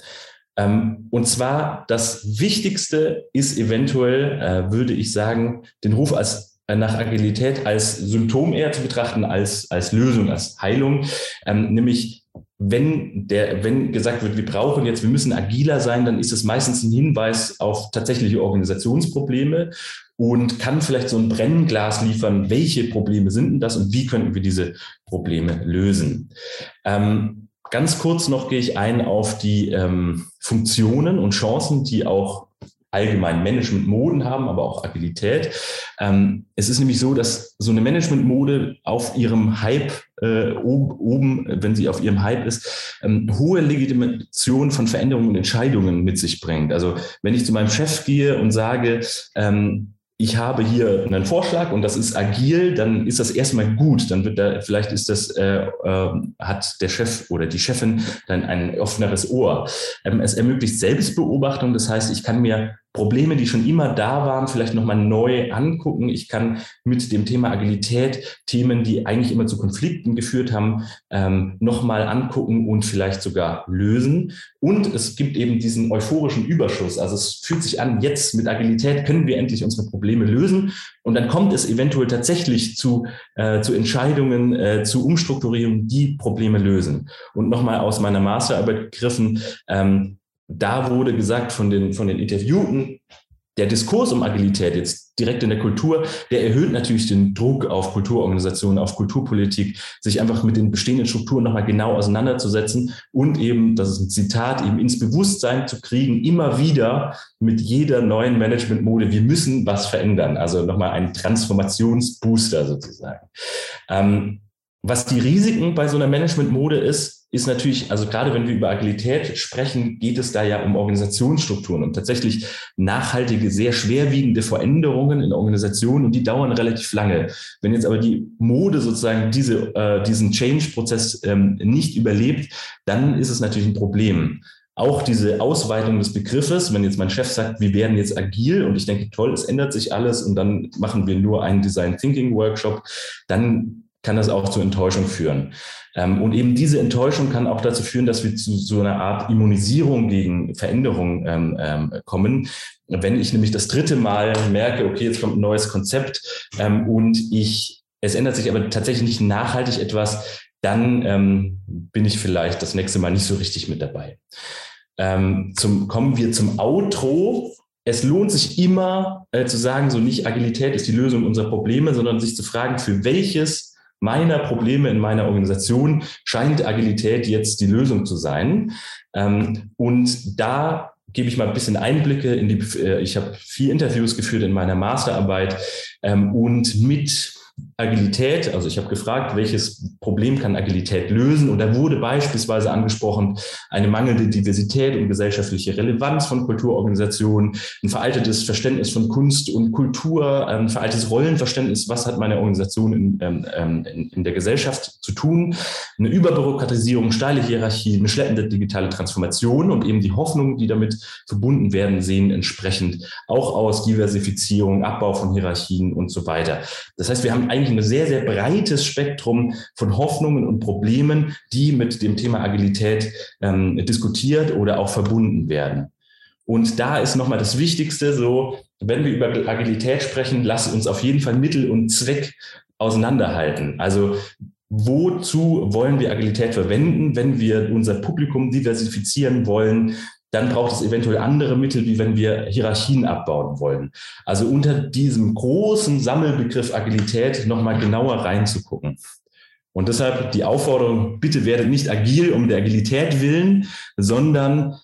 Ähm, und zwar das Wichtigste ist eventuell, äh, würde ich sagen, den Ruf als äh, nach Agilität als Symptom eher zu betrachten als als Lösung, als Heilung, ähm, nämlich wenn der, wenn gesagt wird, wir brauchen jetzt, wir müssen agiler sein, dann ist es meistens ein Hinweis auf tatsächliche Organisationsprobleme und kann vielleicht so ein Brennglas liefern, welche Probleme sind denn das und wie könnten wir diese Probleme lösen. Ähm, ganz kurz noch gehe ich ein auf die ähm, Funktionen und Chancen, die auch allgemein Management-Moden haben, aber auch Agilität. Ähm, es ist nämlich so, dass so eine Management-Mode auf ihrem Hype äh, oben, wenn sie auf ihrem Hype ist, ähm, hohe Legitimation von Veränderungen und Entscheidungen mit sich bringt. Also wenn ich zu meinem Chef gehe und sage, ähm, ich habe hier einen Vorschlag und das ist agil, dann ist das erstmal gut. Dann wird da, vielleicht ist das, äh, äh, hat der Chef oder die Chefin dann ein offeneres Ohr. Ähm, es ermöglicht Selbstbeobachtung. Das heißt, ich kann mir Probleme, die schon immer da waren, vielleicht nochmal neu angucken. Ich kann mit dem Thema Agilität Themen, die eigentlich immer zu Konflikten geführt haben, ähm, nochmal angucken und vielleicht sogar lösen. Und es gibt eben diesen euphorischen Überschuss. Also es fühlt sich an, jetzt mit Agilität können wir endlich unsere Probleme lösen. Und dann kommt es eventuell tatsächlich zu, äh, zu Entscheidungen, äh, zu Umstrukturierungen, die Probleme lösen. Und nochmal aus meiner Masterarbeit gegriffen, ähm, da wurde gesagt von den, von den Interviewten, der Diskurs um Agilität jetzt direkt in der Kultur, der erhöht natürlich den Druck auf Kulturorganisationen, auf Kulturpolitik, sich einfach mit den bestehenden Strukturen nochmal genau auseinanderzusetzen und eben, das ist ein Zitat, eben ins Bewusstsein zu kriegen, immer wieder mit jeder neuen Managementmode, wir müssen was verändern. Also nochmal ein Transformationsbooster sozusagen. Ähm, was die Risiken bei so einer Management-Mode ist, ist natürlich, also gerade wenn wir über Agilität sprechen, geht es da ja um Organisationsstrukturen und tatsächlich nachhaltige, sehr schwerwiegende Veränderungen in Organisationen und die dauern relativ lange. Wenn jetzt aber die Mode sozusagen diese, äh, diesen Change-Prozess ähm, nicht überlebt, dann ist es natürlich ein Problem auch diese Ausweitung des Begriffes, wenn jetzt mein Chef sagt, wir werden jetzt agil und ich denke, toll, es ändert sich alles und dann machen wir nur einen Design Thinking Workshop, dann kann das auch zu Enttäuschung führen. Ähm, und eben diese Enttäuschung kann auch dazu führen, dass wir zu so einer Art Immunisierung gegen Veränderungen ähm, ähm, kommen. Wenn ich nämlich das dritte Mal merke, okay, jetzt kommt ein neues Konzept und ich, es ändert sich aber tatsächlich nicht nachhaltig etwas, dann bin ich vielleicht das nächste Mal nicht so richtig mit dabei. Zum, kommen wir zum Outro es lohnt sich immer äh, zu sagen, so nicht Agilität ist die Lösung unserer Probleme, sondern sich zu fragen, für welches meiner Probleme in meiner Organisation scheint Agilität jetzt die Lösung zu sein. Ähm, und da gebe ich mal ein bisschen Einblicke in die, äh, ich habe vier Interviews geführt in meiner Masterarbeit ähm, und mit Agilität, also ich habe gefragt, welches Problem kann Agilität lösen? Und da wurde beispielsweise angesprochen eine mangelnde Diversität und gesellschaftliche Relevanz von Kulturorganisationen, ein veraltetes Verständnis von Kunst und Kultur, ein veraltetes Rollenverständnis, was hat meine Organisation in, ähm, ähm, in, in der Gesellschaft zu tun, eine Überbürokratisierung, steile Hierarchie, eine schleppende digitale Transformation und eben die Hoffnungen, die damit verbunden werden, sehen entsprechend auch aus Diversifizierung, Abbau von Hierarchien und so weiter. Das heißt, wir haben eigentlich ein sehr, sehr breites Spektrum von Hoffnungen und Problemen, die mit dem Thema Agilität ähm, diskutiert oder auch verbunden werden. Und da ist nochmal das Wichtigste so, wenn wir über Agilität sprechen, lass uns auf jeden Fall Mittel und Zweck auseinanderhalten. Also wozu wollen wir Agilität verwenden, wenn wir unser Publikum diversifizieren wollen, dann braucht es eventuell andere Mittel, wie wenn wir Hierarchien abbauen wollen. Also unter diesem großen Sammelbegriff Agilität nochmal genauer reinzugucken. Und deshalb die Aufforderung, bitte werdet nicht agil um der Agilität willen, sondern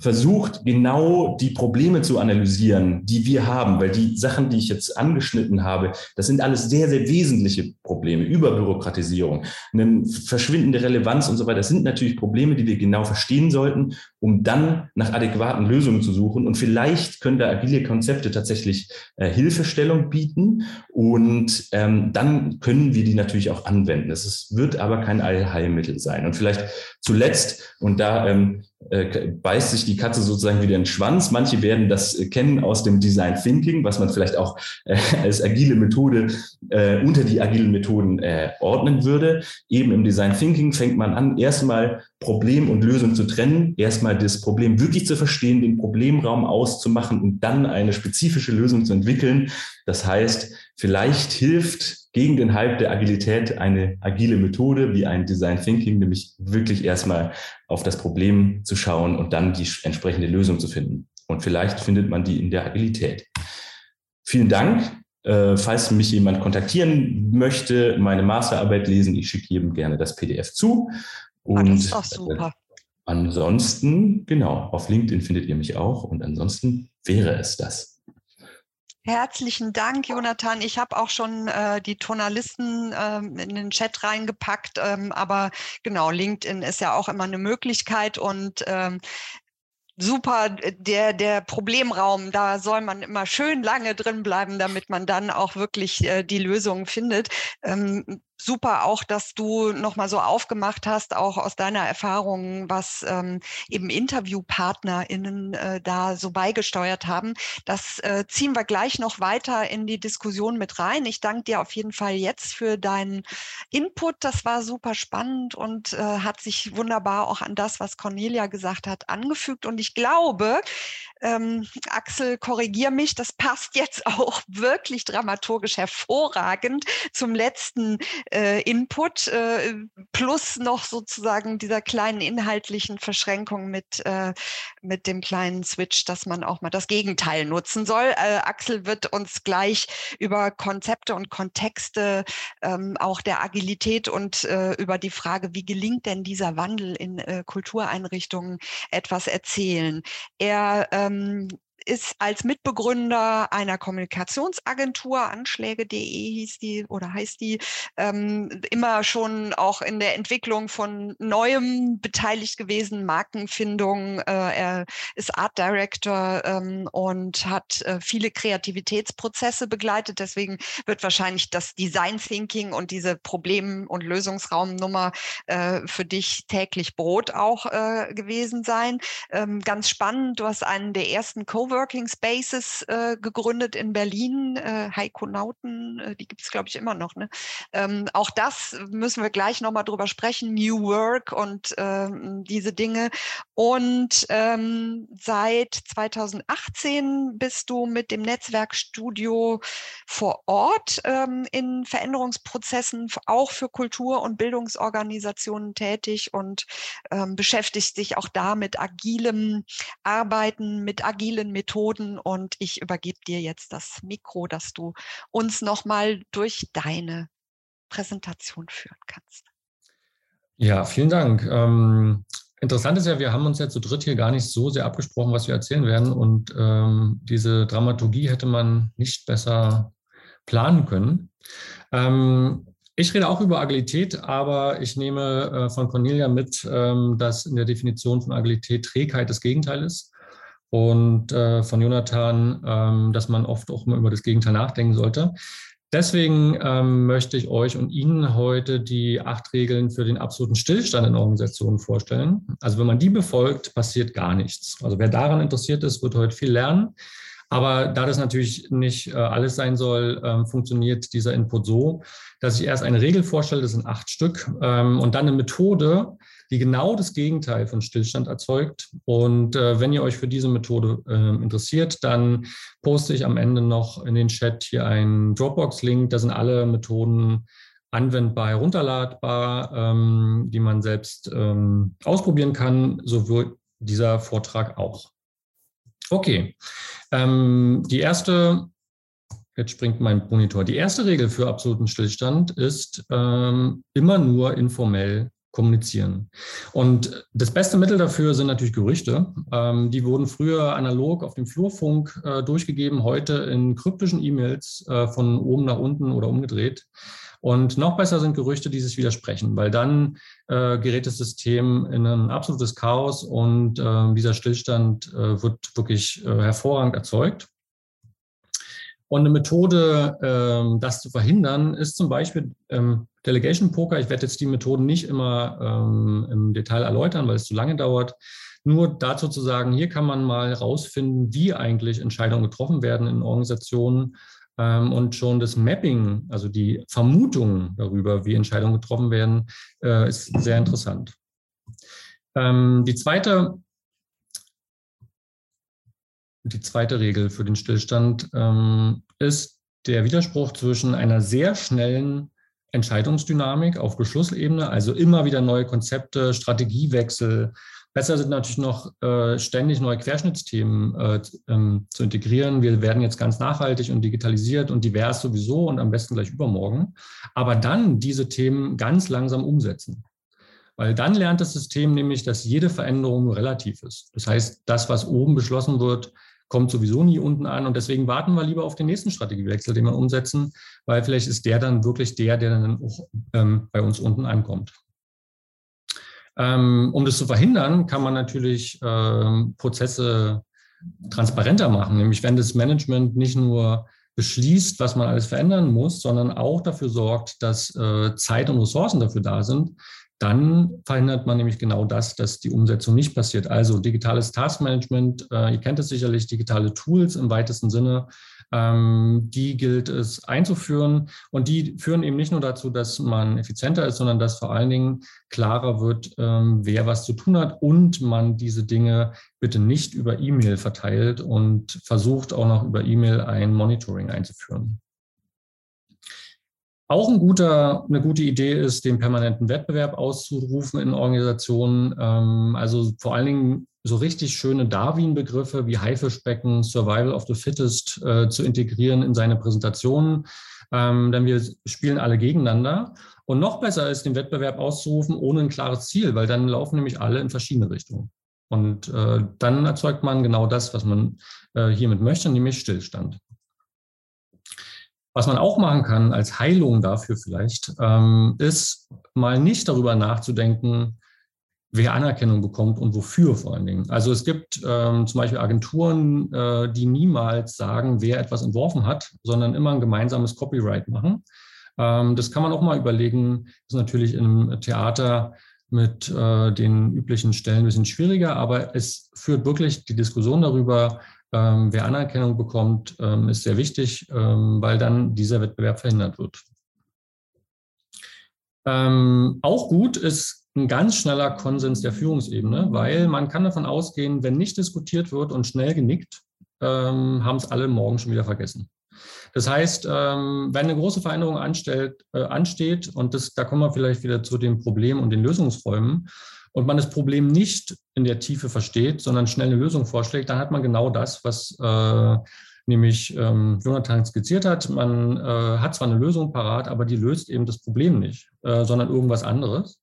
versucht, genau die Probleme zu analysieren, die wir haben, weil die Sachen, die ich jetzt angeschnitten habe, das sind alles sehr, sehr wesentliche Probleme. Überbürokratisierung, eine verschwindende Relevanz und so weiter. Das sind natürlich Probleme, die wir genau verstehen sollten, um dann nach adäquaten Lösungen zu suchen. Und vielleicht können da agile Konzepte tatsächlich äh, Hilfestellung bieten und ähm, dann können wir die natürlich auch anwenden. Es wird aber kein Allheilmittel sein. Und vielleicht zuletzt, und da ähm, äh, beißt sich die Katze sozusagen wieder in den Schwanz. Manche werden das äh, kennen aus dem Design Thinking, was man vielleicht auch äh, als agile Methode unter die agilen Methoden ordnen würde. Eben im Design Thinking fängt man an, erstmal Problem und Lösung zu trennen, erstmal das Problem wirklich zu verstehen, den Problemraum auszumachen und dann eine spezifische Lösung zu entwickeln. Das heißt, vielleicht hilft gegen den Hype der Agilität eine agile Methode wie ein Design Thinking, nämlich wirklich erstmal auf das Problem zu schauen und dann die entsprechende Lösung zu finden. Und vielleicht findet man die in der Agilität. Vielen Dank. Äh, falls mich jemand kontaktieren möchte, meine Masterarbeit lesen, ich schicke jedem gerne das PDF zu. Und ah, das ist auch super. Äh, ansonsten, genau, auf LinkedIn findet ihr mich auch. Und ansonsten wäre es das. Herzlichen Dank, Jonathan. Ich habe auch schon äh, die Tonalisten ähm, in den Chat reingepackt, ähm, aber genau, LinkedIn ist ja auch immer eine Möglichkeit und ähm, super, der, der Problemraum, da soll man immer schön lange drin bleiben, damit man dann auch wirklich äh, die Lösung findet. Ähm, super auch, dass du nochmal so aufgemacht hast, auch aus deiner Erfahrung, was ähm, eben InterviewpartnerInnen äh, da so beigesteuert haben. Das äh, ziehen wir gleich noch weiter in die Diskussion mit rein. Ich danke dir auf jeden Fall jetzt für deinen Input. Das war super spannend und äh, hat sich wunderbar auch an das, was Cornelia gesagt hat, angefügt. Und ich glaube, ähm, Axel, korrigier mich, das passt jetzt auch wirklich dramaturgisch hervorragend zum letzten äh, Input, äh, plus noch sozusagen dieser kleinen inhaltlichen Verschränkung mit, äh, mit dem kleinen Switch, dass man auch mal das Gegenteil nutzen soll. Äh, Axel wird uns gleich über Konzepte und Kontexte ähm, auch der Agilität und äh, über die Frage, wie gelingt denn dieser Wandel in äh, Kultureinrichtungen etwas erzählen. Er ähm, ist als Mitbegründer einer Kommunikationsagentur, Anschläge.de hieß die oder heißt die, ähm, immer schon auch in der Entwicklung von Neuem beteiligt gewesen, Markenfindung. Äh, er ist Art Director ähm, und hat äh, viele Kreativitätsprozesse begleitet. Deswegen wird wahrscheinlich das Design Thinking und diese Problem- und Lösungsraumnummer äh, für dich täglich Brot auch äh, gewesen sein. Ähm, ganz spannend, du hast einen der ersten Coworking Spaces äh, gegründet in Berlin, äh, Heikonauten, äh, die gibt es, glaube ich, immer noch. Ne? Ähm, auch das müssen wir gleich nochmal drüber sprechen, New Work und ähm, diese Dinge. Und ähm, seit 2018 bist du mit dem Netzwerkstudio vor Ort ähm, in Veränderungsprozessen auch für Kultur- und Bildungsorganisationen tätig und ähm, beschäftigst dich auch da mit agilem Arbeiten, mit agilen Methoden. Und ich übergebe dir jetzt das Mikro, dass du uns nochmal durch deine Präsentation führen kannst. Ja, vielen Dank. Ähm, interessant ist ja, wir haben uns ja zu dritt hier gar nicht so sehr abgesprochen, was wir erzählen werden. Und ähm, diese Dramaturgie hätte man nicht besser planen können. Ähm, ich rede auch über Agilität, aber ich nehme äh, von Cornelia mit, ähm, dass in der Definition von Agilität Trägheit das Gegenteil ist. Und äh, von Jonathan, ähm, dass man oft auch mal über das Gegenteil nachdenken sollte. Deswegen ähm, möchte ich euch und Ihnen heute die acht Regeln für den absoluten Stillstand in Organisationen vorstellen. Also wenn man die befolgt, passiert gar nichts. Also wer daran interessiert ist, wird heute viel lernen. Aber da das natürlich nicht äh, alles sein soll, ähm, funktioniert dieser Input so, dass ich erst eine Regel vorstelle, das sind acht Stück, ähm, und dann eine Methode, die genau das Gegenteil von Stillstand erzeugt. Und äh, wenn ihr euch für diese Methode äh, interessiert, dann poste ich am Ende noch in den Chat hier einen Dropbox-Link. Da sind alle Methoden anwendbar, herunterladbar, ähm, die man selbst ähm, ausprobieren kann, so wird dieser Vortrag auch. Okay, ähm, die erste, jetzt springt mein Monitor, die erste Regel für absoluten Stillstand ist ähm, immer nur informell kommunizieren. Und das beste Mittel dafür sind natürlich Gerüchte. Ähm, die wurden früher analog auf dem Flurfunk äh, durchgegeben, heute in kryptischen E-Mails äh, von oben nach unten oder umgedreht. Und noch besser sind Gerüchte, die sich widersprechen, weil dann äh, gerät das System in ein absolutes Chaos und äh, dieser Stillstand äh, wird wirklich äh, hervorragend erzeugt. Und eine Methode, ähm, das zu verhindern, ist zum Beispiel ähm, Delegation Poker. Ich werde jetzt die Methoden nicht immer ähm, im Detail erläutern, weil es zu lange dauert. Nur dazu zu sagen, hier kann man mal rausfinden, wie eigentlich Entscheidungen getroffen werden in Organisationen ähm, und schon das Mapping, also die Vermutung darüber, wie Entscheidungen getroffen werden, äh, ist sehr interessant. Ähm, die zweite die zweite Regel für den Stillstand ähm, ist der Widerspruch zwischen einer sehr schnellen Entscheidungsdynamik auf Beschlussebene, also immer wieder neue Konzepte, Strategiewechsel, Besser sind natürlich noch äh, ständig neue Querschnittsthemen äh, ähm, zu integrieren. Wir werden jetzt ganz nachhaltig und digitalisiert und divers sowieso und am besten gleich übermorgen. Aber dann diese Themen ganz langsam umsetzen. Weil dann lernt das System nämlich, dass jede Veränderung relativ ist. Das heißt, das, was oben beschlossen wird, kommt sowieso nie unten an. Und deswegen warten wir lieber auf den nächsten Strategiewechsel, den wir umsetzen, weil vielleicht ist der dann wirklich der, der dann auch ähm, bei uns unten ankommt. Ähm, um das zu verhindern, kann man natürlich ähm, Prozesse transparenter machen, nämlich wenn das Management nicht nur beschließt, was man alles verändern muss, sondern auch dafür sorgt, dass äh, Zeit und Ressourcen dafür da sind, dann verhindert man nämlich genau das, dass die Umsetzung nicht passiert. Also digitales Taskmanagement, äh, ihr kennt es sicherlich, digitale Tools im weitesten Sinne, ähm, die gilt es einzuführen und die führen eben nicht nur dazu, dass man effizienter ist, sondern dass vor allen Dingen klarer wird, ähm, wer was zu tun hat und man diese Dinge bitte nicht über E-Mail verteilt und versucht auch noch über E-Mail ein Monitoring einzuführen. Auch ein guter, eine gute Idee ist, den permanenten Wettbewerb auszurufen in Organisationen. Ähm, also vor allen Dingen so richtig schöne Darwin-Begriffe wie Haifischbecken, Survival of the Fittest äh, zu integrieren in seine Präsentationen. Ähm, denn wir spielen alle gegeneinander. Und noch besser ist, den Wettbewerb auszurufen ohne ein klares Ziel, weil dann laufen nämlich alle in verschiedene Richtungen. Und äh, dann erzeugt man genau das, was man äh, hiermit möchte, nämlich Stillstand. Was man auch machen kann als Heilung dafür vielleicht, ähm, ist mal nicht darüber nachzudenken, wer Anerkennung bekommt und wofür vor allen Dingen. Also es gibt ähm, zum Beispiel Agenturen, äh, die niemals sagen, wer etwas entworfen hat, sondern immer ein gemeinsames Copyright machen. Ähm, das kann man auch mal überlegen. Das ist natürlich im Theater mit äh, den üblichen Stellen ein bisschen schwieriger, aber es führt wirklich die Diskussion darüber, ähm, wer Anerkennung bekommt, ähm, ist sehr wichtig, ähm, weil dann dieser Wettbewerb verhindert wird. Ähm, auch gut ist ein ganz schneller Konsens der Führungsebene, weil man kann davon ausgehen, wenn nicht diskutiert wird und schnell genickt, ähm, haben es alle morgen schon wieder vergessen. Das heißt, ähm, wenn eine große Veränderung anstellt, äh, ansteht, und das, da kommen wir vielleicht wieder zu den Problemen und den Lösungsräumen, und man das Problem nicht in der Tiefe versteht, sondern schnell eine Lösung vorschlägt, dann hat man genau das, was äh, nämlich ähm, Jonathan skizziert hat. Man äh, hat zwar eine Lösung parat, aber die löst eben das Problem nicht, äh, sondern irgendwas anderes.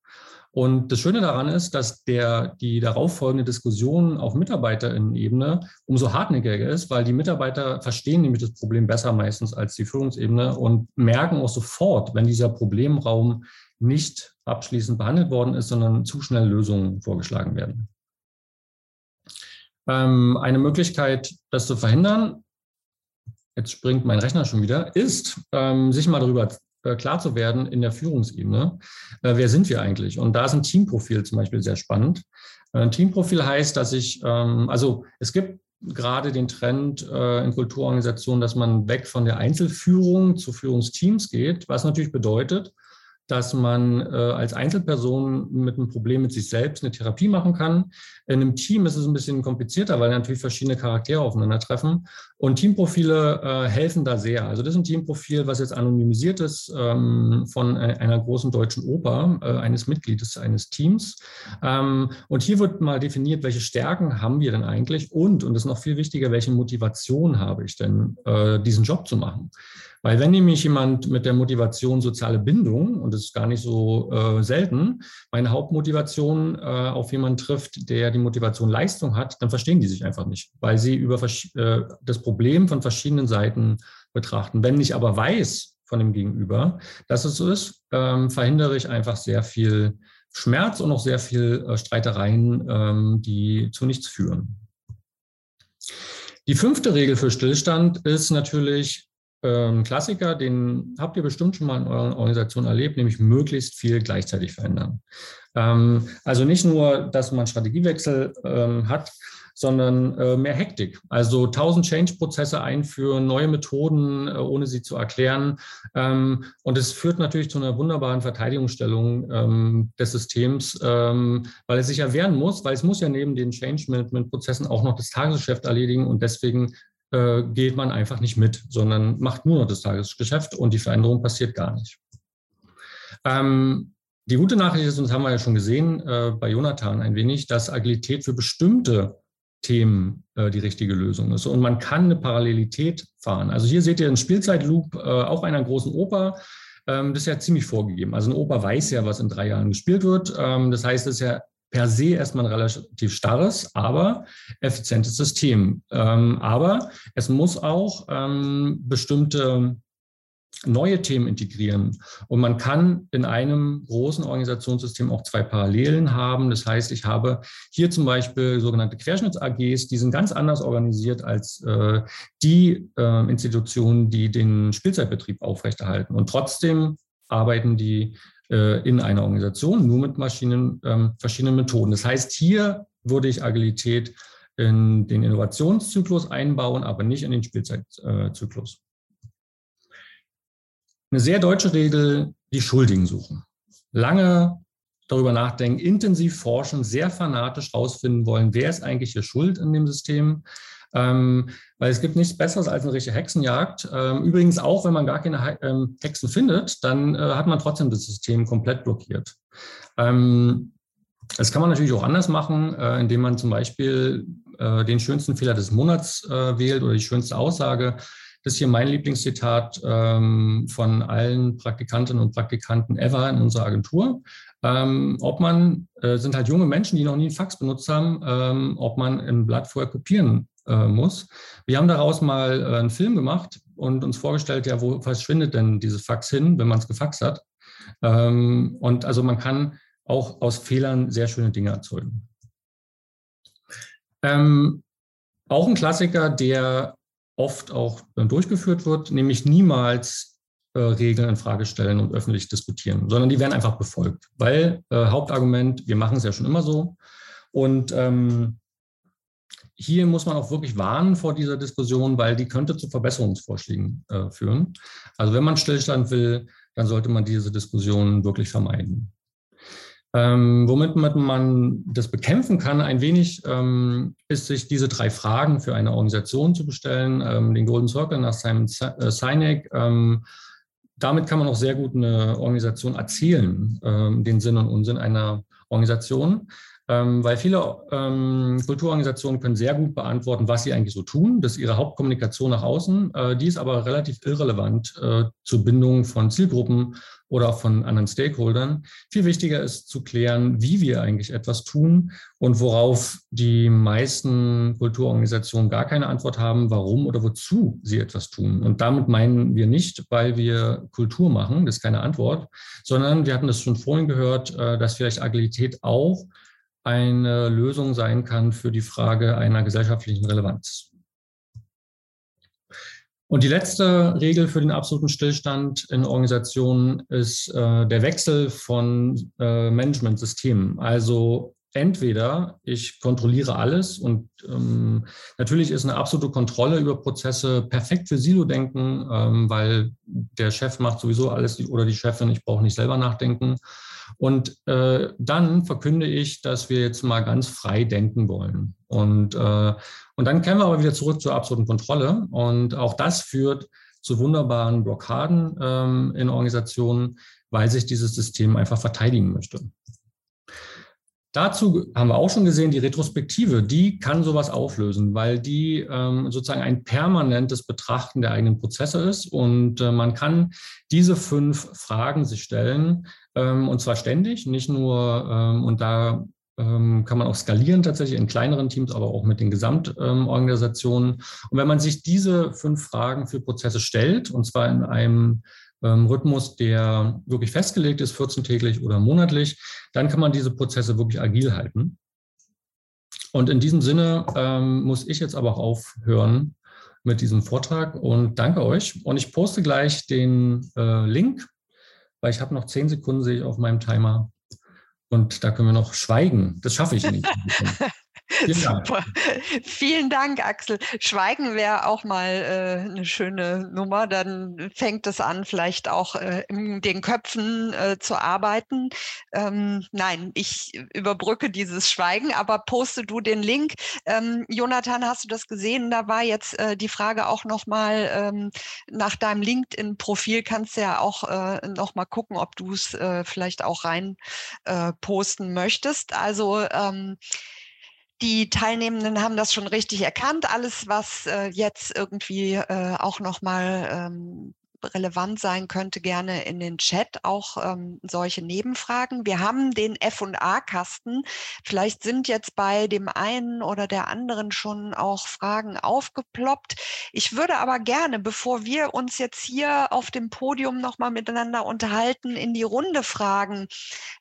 Und das Schöne daran ist, dass der, die darauffolgende Diskussion auf Mitarbeiterinnen-Ebene umso hartnäckiger ist, weil die Mitarbeiter verstehen nämlich das Problem besser meistens als die Führungsebene und merken auch sofort, wenn dieser Problemraum nicht abschließend behandelt worden ist, sondern zu schnell Lösungen vorgeschlagen werden. Ähm, eine Möglichkeit, das zu verhindern, jetzt springt mein Rechner schon wieder, ist, ähm, sich mal darüber äh, klar zu werden in der Führungsebene, äh, wer sind wir eigentlich? Und da ist ein Teamprofil zum Beispiel sehr spannend. Äh, ein Teamprofil heißt, dass ich, ähm, also es gibt gerade den Trend in Kulturorganisationen, dass man weg von der Einzelführung zu Führungsteams geht, was natürlich bedeutet, dass man äh, als Einzelperson mit einem Problem mit sich selbst eine Therapie machen kann. In einem Team ist es ein bisschen komplizierter, weil natürlich verschiedene Charaktere aufeinandertreffen. Und Teamprofile äh, helfen da sehr. Also das ist ein Teamprofil, was jetzt anonymisiert ist ähm, von einer großen deutschen Oper, äh, eines Mitgliedes eines Teams. Ähm, und hier wird mal definiert, welche Stärken haben wir denn eigentlich und, und das ist noch viel wichtiger, welche Motivation habe ich denn, äh, diesen Job zu machen. Weil wenn nämlich jemand mit der Motivation soziale Bindung, und das ist gar nicht so äh, selten, meine Hauptmotivation äh, auf jemanden trifft, der die Motivation Leistung hat, dann verstehen die sich einfach nicht, weil sie über äh, das Problem von verschiedenen Seiten betrachten. Wenn ich aber weiß von dem Gegenüber, dass es so ist, ähm, verhindere ich einfach sehr viel Schmerz und auch sehr viel äh, Streitereien, ähm, die zu nichts führen. Die fünfte Regel für Stillstand ist natürlich, ähm, Klassiker, den habt ihr bestimmt schon mal in eurer Organisation erlebt, nämlich möglichst viel gleichzeitig verändern. Ähm, also nicht nur, dass man Strategiewechsel ähm, hat, sondern äh, mehr Hektik. Also tausend Change-Prozesse einführen, neue Methoden, äh, ohne sie zu erklären. Ähm, und es führt natürlich zu einer wunderbaren Verteidigungsstellung ähm, des Systems, ähm, weil es sich ja wehren muss, weil es muss ja neben den Change-Management-Prozessen auch noch das Tagesgeschäft erledigen und deswegen äh, geht man einfach nicht mit, sondern macht nur noch das Tagesgeschäft und die Veränderung passiert gar nicht. Ähm, die gute Nachricht ist, und das haben wir ja schon gesehen äh, bei Jonathan ein wenig, dass Agilität für bestimmte Themen äh, die richtige Lösung ist. Und man kann eine Parallelität fahren. Also hier seht ihr einen Spielzeitloop äh, auch einer großen Oper. Ähm, das ist ja ziemlich vorgegeben. Also eine Oper weiß ja, was in drei Jahren gespielt wird. Ähm, das heißt, es ist ja per se erstmal ein relativ starres, aber effizientes System. Ähm, aber es muss auch ähm, bestimmte neue Themen integrieren. Und man kann in einem großen Organisationssystem auch zwei Parallelen haben. Das heißt, ich habe hier zum Beispiel sogenannte Querschnitts-AGs, die sind ganz anders organisiert als äh, die äh, Institutionen, die den Spielzeitbetrieb aufrechterhalten. Und trotzdem arbeiten die in einer Organisation, nur mit Maschinen, ähm, verschiedenen Methoden. Das heißt, hier würde ich Agilität in den Innovationszyklus einbauen, aber nicht in den Spielzeitzyklus. Eine sehr deutsche Regel, die Schuldigen suchen. Lange darüber nachdenken, intensiv forschen, sehr fanatisch herausfinden wollen, wer ist eigentlich hier schuld in dem System. Ähm, weil es gibt nichts Besseres als eine richtige Hexenjagd. Ähm, übrigens auch, wenn man gar keine ähm, Hexen findet, dann äh, hat man trotzdem das System komplett blockiert. Ähm, das kann man natürlich auch anders machen, äh, indem man zum Beispiel äh, den schönsten Fehler des Monats äh, wählt oder die schönste Aussage. Das ist hier mein Lieblingszitat ähm, von allen Praktikantinnen und Praktikanten ever in unserer Agentur. Ähm, ob man, äh, sind halt junge Menschen, die noch nie einen Fax benutzt haben, ähm, ob man ein Blatt vorher kopieren äh, muss. Wir haben daraus mal äh, einen Film gemacht und uns vorgestellt, ja, wo verschwindet denn dieses Fax hin, wenn man es gefaxt hat? Ähm, und also man kann auch aus Fehlern sehr schöne Dinge erzeugen. Ähm, auch ein Klassiker, der oft auch durchgeführt wird, nämlich niemals äh, Regeln in Frage stellen und öffentlich diskutieren, sondern die werden einfach befolgt. Weil äh, Hauptargument, wir machen es ja schon immer so. Und ähm, hier muss man auch wirklich warnen vor dieser Diskussion, weil die könnte zu Verbesserungsvorschlägen äh, führen. Also wenn man Stillstand will, dann sollte man diese Diskussion wirklich vermeiden. Ähm, womit man das bekämpfen kann, ein wenig, ähm, ist sich diese drei Fragen für eine Organisation zu bestellen, ähm, den Golden Circle nach Simon äh, Sinek. Ähm, damit kann man auch sehr gut eine Organisation erzählen, ähm, den Sinn und Unsinn einer Organisation. Ähm, weil viele ähm, Kulturorganisationen können sehr gut beantworten, was sie eigentlich so tun. Das ist ihre Hauptkommunikation nach außen. Äh, die ist aber relativ irrelevant äh, zur Bindung von Zielgruppen oder auch von anderen Stakeholdern. Viel wichtiger ist zu klären, wie wir eigentlich etwas tun und worauf die meisten Kulturorganisationen gar keine Antwort haben, warum oder wozu sie etwas tun. Und damit meinen wir nicht, weil wir Kultur machen, das ist keine Antwort, sondern wir hatten das schon vorhin gehört, äh, dass vielleicht Agilität auch eine Lösung sein kann für die Frage einer gesellschaftlichen Relevanz. Und die letzte Regel für den absoluten Stillstand in Organisationen ist äh, der Wechsel von äh, Managementsystemen. Also entweder ich kontrolliere alles und ähm, natürlich ist eine absolute Kontrolle über Prozesse perfekt für Silo-Denken, ähm, weil der Chef macht sowieso alles oder die Chefin, ich brauche nicht selber nachdenken. Und äh, dann verkünde ich, dass wir jetzt mal ganz frei denken wollen. Und, äh, und dann kehren wir aber wieder zurück zur absoluten Kontrolle. Und auch das führt zu wunderbaren Blockaden ähm, in Organisationen, weil sich dieses System einfach verteidigen möchte. Dazu haben wir auch schon gesehen, die Retrospektive, die kann sowas auflösen, weil die ähm, sozusagen ein permanentes Betrachten der eigenen Prozesse ist. Und äh, man kann diese fünf Fragen sich stellen, ähm, und zwar ständig, nicht nur, ähm, und da ähm, kann man auch skalieren tatsächlich in kleineren Teams, aber auch mit den Gesamtorganisationen. Und wenn man sich diese fünf Fragen für Prozesse stellt, und zwar in einem ähm, Rhythmus, der wirklich festgelegt ist, 14-täglich oder monatlich, dann kann man diese Prozesse wirklich agil halten. Und in diesem Sinne ähm, muss ich jetzt aber auch aufhören mit diesem Vortrag und danke euch. Und ich poste gleich den äh, Link, weil ich habe noch zehn Sekunden, sehe ich auf meinem Timer. Und da können wir noch schweigen. Das schaffe ich nicht. Vielen Super. Vielen Dank, Axel. Schweigen wäre auch mal äh, eine schöne Nummer. Dann fängt es an, vielleicht auch äh, in den Köpfen äh, zu arbeiten. Ähm, nein, ich überbrücke dieses Schweigen, aber poste du den Link. Ähm, Jonathan, hast du das gesehen? Da war jetzt äh, die Frage auch nochmal ähm, nach deinem LinkedIn-Profil. Kannst du ja auch äh, nochmal gucken, ob du es äh, vielleicht auch rein äh, posten möchtest. Also ähm, die Teilnehmenden haben das schon richtig erkannt. Alles, was äh, jetzt irgendwie äh, auch nochmal ähm, relevant sein könnte, gerne in den Chat auch ähm, solche Nebenfragen. Wir haben den F&A-Kasten. Vielleicht sind jetzt bei dem einen oder der anderen schon auch Fragen aufgeploppt. Ich würde aber gerne, bevor wir uns jetzt hier auf dem Podium nochmal miteinander unterhalten, in die Runde fragen,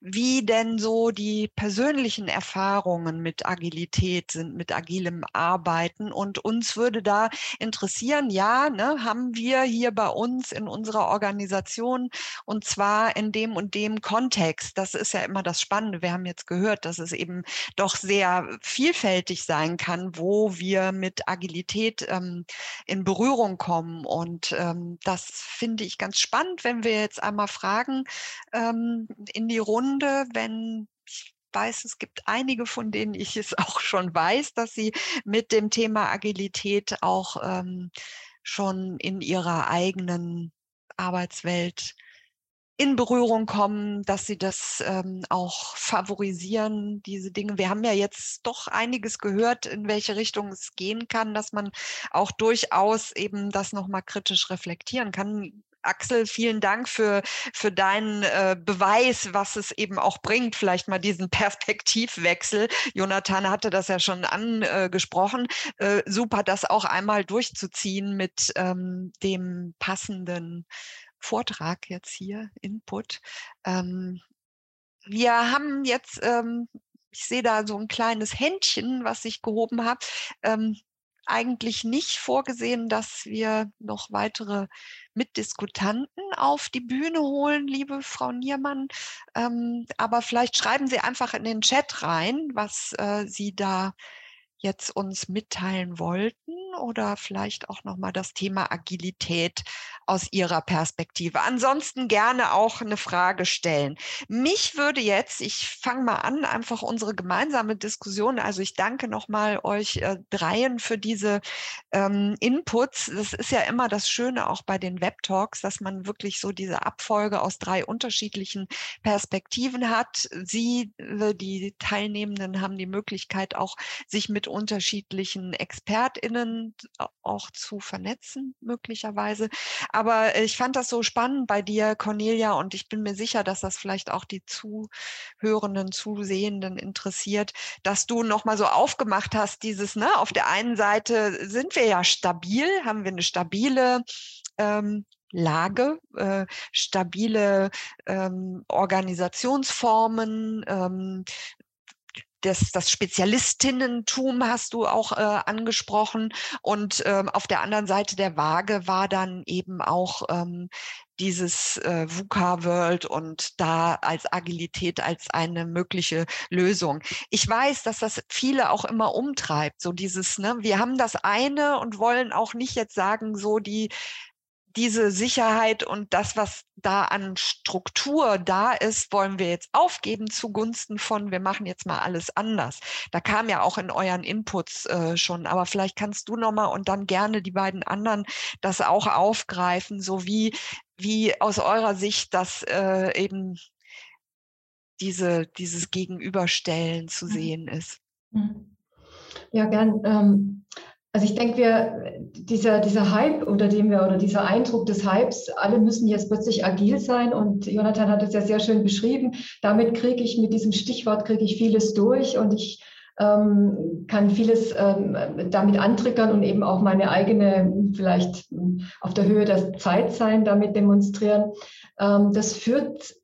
wie denn so die persönlichen Erfahrungen mit Agilität sind, mit agilem Arbeiten. Und uns würde da interessieren, ja, ne, haben wir hier bei uns in unserer Organisation und zwar in dem und dem Kontext. Das ist ja immer das Spannende. Wir haben jetzt gehört, dass es eben doch sehr vielfältig sein kann, wo wir mit Agilität ähm, in Berührung kommen. Und ähm, das finde ich ganz spannend, wenn wir jetzt einmal fragen ähm, in die Runde, wenn ich weiß, es gibt einige, von denen ich es auch schon weiß, dass sie mit dem Thema Agilität auch ähm, schon in ihrer eigenen Arbeitswelt in Berührung kommen, dass sie das ähm, auch favorisieren, diese Dinge. Wir haben ja jetzt doch einiges gehört, in welche Richtung es gehen kann, dass man auch durchaus eben das nochmal kritisch reflektieren kann. Axel, vielen Dank für, für deinen äh, Beweis, was es eben auch bringt, vielleicht mal diesen Perspektivwechsel. Jonathan hatte das ja schon angesprochen. Äh, super, das auch einmal durchzuziehen mit ähm, dem passenden Vortrag jetzt hier, Input. Ähm, wir haben jetzt, ähm, ich sehe da so ein kleines Händchen, was ich gehoben habe. Ähm, eigentlich nicht vorgesehen, dass wir noch weitere Mitdiskutanten auf die Bühne holen, liebe Frau Niermann. Ähm, aber vielleicht schreiben Sie einfach in den Chat rein, was äh, Sie da jetzt uns mitteilen wollten oder vielleicht auch noch mal das Thema Agilität aus Ihrer Perspektive. Ansonsten gerne auch eine Frage stellen. Mich würde jetzt, ich fange mal an, einfach unsere gemeinsame Diskussion. Also ich danke noch mal euch äh, dreien für diese ähm, Inputs. Das ist ja immer das Schöne auch bei den Web Talks, dass man wirklich so diese Abfolge aus drei unterschiedlichen Perspektiven hat. Sie, äh, die Teilnehmenden, haben die Möglichkeit auch, sich mit unterschiedlichen ExpertInnen auch zu vernetzen, möglicherweise. Aber ich fand das so spannend bei dir, Cornelia, und ich bin mir sicher, dass das vielleicht auch die Zuhörenden, Zusehenden interessiert, dass du nochmal so aufgemacht hast, dieses, ne, auf der einen Seite sind wir ja stabil, haben wir eine stabile ähm, Lage, äh, stabile ähm, Organisationsformen, ähm, das, das Spezialistinnentum hast du auch äh, angesprochen. Und ähm, auf der anderen Seite der Waage war dann eben auch ähm, dieses äh, VUCA World und da als Agilität als eine mögliche Lösung. Ich weiß, dass das viele auch immer umtreibt, so dieses, ne, wir haben das eine und wollen auch nicht jetzt sagen, so die diese Sicherheit und das, was da an Struktur da ist, wollen wir jetzt aufgeben zugunsten von, wir machen jetzt mal alles anders. Da kam ja auch in euren Inputs äh, schon, aber vielleicht kannst du nochmal und dann gerne die beiden anderen das auch aufgreifen, so wie, wie aus eurer Sicht das äh, eben diese, dieses Gegenüberstellen zu mhm. sehen ist. Mhm. Ja, gern. Ähm, also ich denke, wir, dieser, dieser Hype, unter dem wir, oder dieser Eindruck des Hypes, alle müssen jetzt plötzlich agil sein und Jonathan hat es ja sehr schön beschrieben. Damit kriege ich, mit diesem Stichwort kriege ich vieles durch und ich ähm, kann vieles ähm, damit antriggern und eben auch meine eigene, vielleicht auf der Höhe der Zeit sein, damit demonstrieren. Ähm, das führt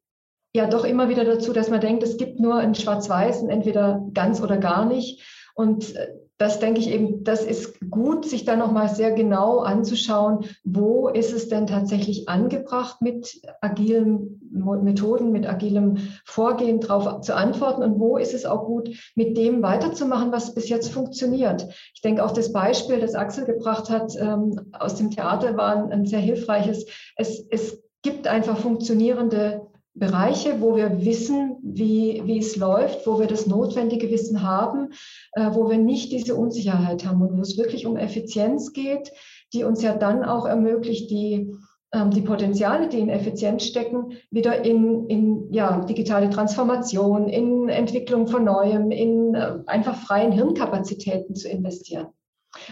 ja doch immer wieder dazu, dass man denkt, es gibt nur ein Schwarz-Weiß, entweder ganz oder gar nicht. Und äh, das denke ich eben, das ist gut, sich da nochmal sehr genau anzuschauen, wo ist es denn tatsächlich angebracht, mit agilen Methoden, mit agilem Vorgehen darauf zu antworten und wo ist es auch gut, mit dem weiterzumachen, was bis jetzt funktioniert. Ich denke auch das Beispiel, das Axel gebracht hat ähm, aus dem Theater, war ein, sehr hilfreiches. Es, es gibt einfach funktionierende Bereiche, wo wir wissen, wie, wie es läuft, wo wir das notwendige Wissen haben, äh, wo wir nicht diese Unsicherheit haben und wo es wirklich um Effizienz geht, die uns ja dann auch ermöglicht, die, ähm, die Potenziale, die in Effizienz stecken, wieder in, in ja, digitale Transformation, in Entwicklung von Neuem, in äh, einfach freien Hirnkapazitäten zu investieren.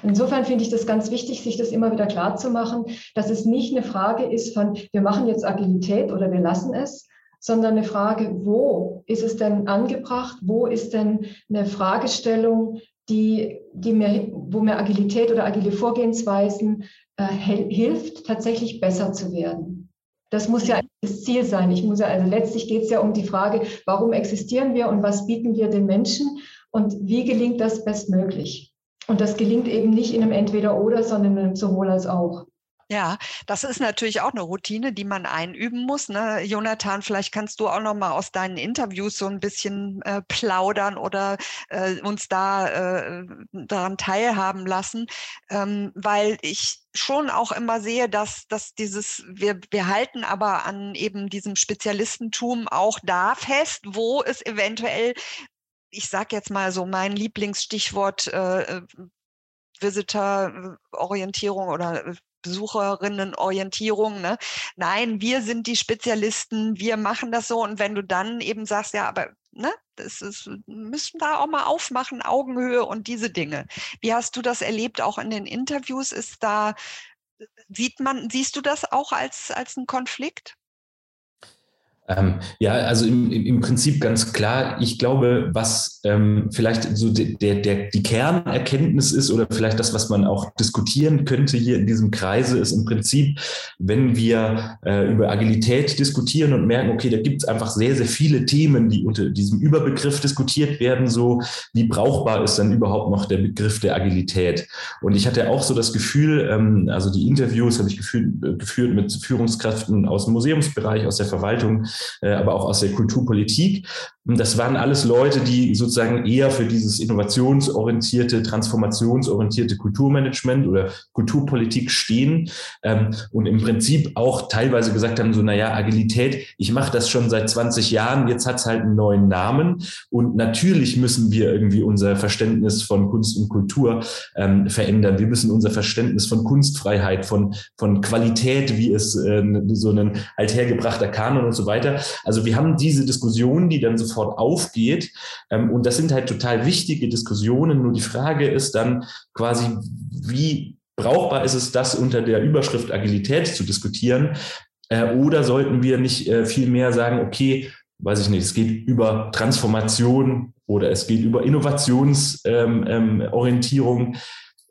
Insofern finde ich das ganz wichtig, sich das immer wieder klar zu machen, dass es nicht eine Frage ist von, wir machen jetzt Agilität oder wir lassen es, sondern eine Frage, wo ist es denn angebracht? Wo ist denn eine Fragestellung, die, die mir, wo mir Agilität oder agile Vorgehensweisen äh, hilft, tatsächlich besser zu werden? Das muss ja das Ziel sein. Ich muss ja, also letztlich geht es ja um die Frage, warum existieren wir und was bieten wir den Menschen und wie gelingt das bestmöglich? Und das gelingt eben nicht in einem Entweder-Oder, sondern in einem sowohl als auch. Ja, das ist natürlich auch eine Routine, die man einüben muss. Ne? Jonathan, vielleicht kannst du auch noch mal aus deinen Interviews so ein bisschen äh, plaudern oder äh, uns da äh, daran teilhaben lassen, ähm, weil ich schon auch immer sehe, dass, dass dieses, wir, wir halten aber an eben diesem Spezialistentum auch da fest, wo es eventuell ich sage jetzt mal so mein Lieblingsstichwort äh, äh Visitor-Orientierung oder Besucherinnenorientierung. Ne? Nein, wir sind die Spezialisten, wir machen das so. Und wenn du dann eben sagst, ja, aber ne, das ist, müssen da auch mal aufmachen, Augenhöhe und diese Dinge. Wie hast du das erlebt, auch in den Interviews? Ist da, sieht man, siehst du das auch als, als einen Konflikt? Ähm, ja, also im, im Prinzip ganz klar. Ich glaube, was ähm, vielleicht so der, der, die Kernerkenntnis ist oder vielleicht das, was man auch diskutieren könnte hier in diesem Kreise, ist im Prinzip, wenn wir äh, über Agilität diskutieren und merken, okay, da gibt es einfach sehr, sehr viele Themen, die unter diesem Überbegriff diskutiert werden, so wie brauchbar ist dann überhaupt noch der Begriff der Agilität. Und ich hatte auch so das Gefühl, ähm, also die Interviews habe ich geführt, geführt mit Führungskräften aus dem Museumsbereich, aus der Verwaltung, aber auch aus der Kulturpolitik. Das waren alles Leute, die sozusagen eher für dieses innovationsorientierte, transformationsorientierte Kulturmanagement oder Kulturpolitik stehen ähm, und im Prinzip auch teilweise gesagt haben, so, naja, Agilität, ich mache das schon seit 20 Jahren, jetzt hat es halt einen neuen Namen und natürlich müssen wir irgendwie unser Verständnis von Kunst und Kultur ähm, verändern. Wir müssen unser Verständnis von Kunstfreiheit, von, von Qualität, wie es äh, so ein althergebrachter Kanon und so weiter. Also wir haben diese Diskussion, die dann sofort sofort aufgeht. Ähm, und das sind halt total wichtige Diskussionen. Nur die Frage ist dann quasi, wie brauchbar ist es, das unter der Überschrift Agilität zu diskutieren? Äh, oder sollten wir nicht äh, viel mehr sagen, okay, weiß ich nicht, es geht über Transformation oder es geht über Innovationsorientierung. Ähm, ähm,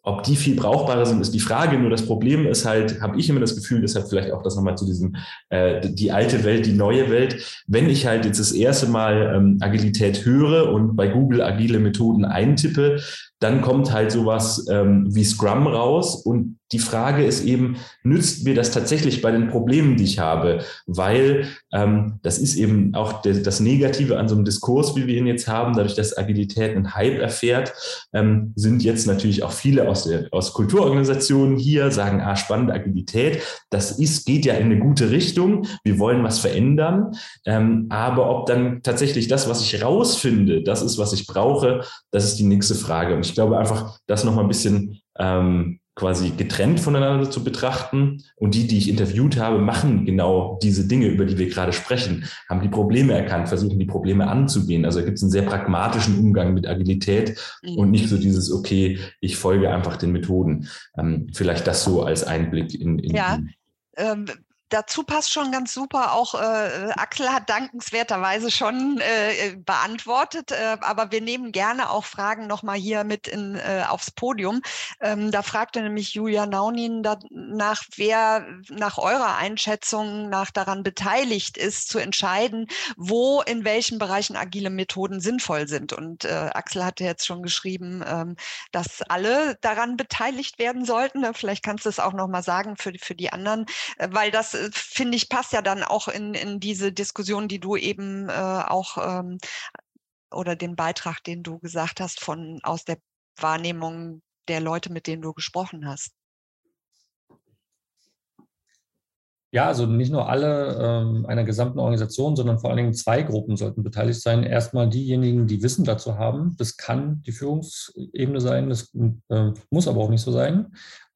ob die viel brauchbarer sind, ist die Frage. Nur das Problem ist halt, habe ich immer das Gefühl, deshalb vielleicht auch das nochmal zu diesem, äh, die alte Welt, die neue Welt. Wenn ich halt jetzt das erste Mal ähm, Agilität höre und bei Google agile Methoden eintippe, dann kommt halt sowas ähm, wie Scrum raus und die Frage ist eben, nützt mir das tatsächlich bei den Problemen, die ich habe? Weil ähm, das ist eben auch de, das Negative an so einem Diskurs, wie wir ihn jetzt haben, dadurch, dass Agilität einen Hype erfährt, ähm, sind jetzt natürlich auch viele aus, der, aus Kulturorganisationen hier, sagen, ah, spannende Agilität, das ist, geht ja in eine gute Richtung, wir wollen was verändern, ähm, aber ob dann tatsächlich das, was ich rausfinde, das ist, was ich brauche, das ist die nächste Frage. Und ich glaube einfach, das nochmal ein bisschen ähm, quasi getrennt voneinander zu betrachten. Und die, die ich interviewt habe, machen genau diese Dinge, über die wir gerade sprechen, haben die Probleme erkannt, versuchen die Probleme anzugehen. Also gibt es einen sehr pragmatischen Umgang mit Agilität mhm. und nicht so dieses, okay, ich folge einfach den Methoden. Ähm, vielleicht das so als Einblick in, in, ja. Ähm, dazu passt schon ganz super. Auch äh, Axel hat dankenswerterweise schon äh, beantwortet, äh, aber wir nehmen gerne auch Fragen nochmal hier mit in, äh, aufs Podium. Ähm, da fragte nämlich Julia Naunin danach, wer nach eurer Einschätzung nach daran beteiligt ist, zu entscheiden, wo in welchen Bereichen agile Methoden sinnvoll sind. Und äh, Axel hatte jetzt schon geschrieben, ähm, dass alle daran beteiligt werden sollten. Vielleicht kannst du es auch nochmal sagen für, für die anderen, äh, weil das finde ich, passt ja dann auch in, in diese Diskussion, die du eben äh, auch ähm, oder den Beitrag, den du gesagt hast, von aus der Wahrnehmung der Leute, mit denen du gesprochen hast. Ja, also nicht nur alle ähm, einer gesamten Organisation, sondern vor allen Dingen zwei Gruppen sollten beteiligt sein. Erstmal diejenigen, die Wissen dazu haben. Das kann die Führungsebene sein, das äh, muss aber auch nicht so sein.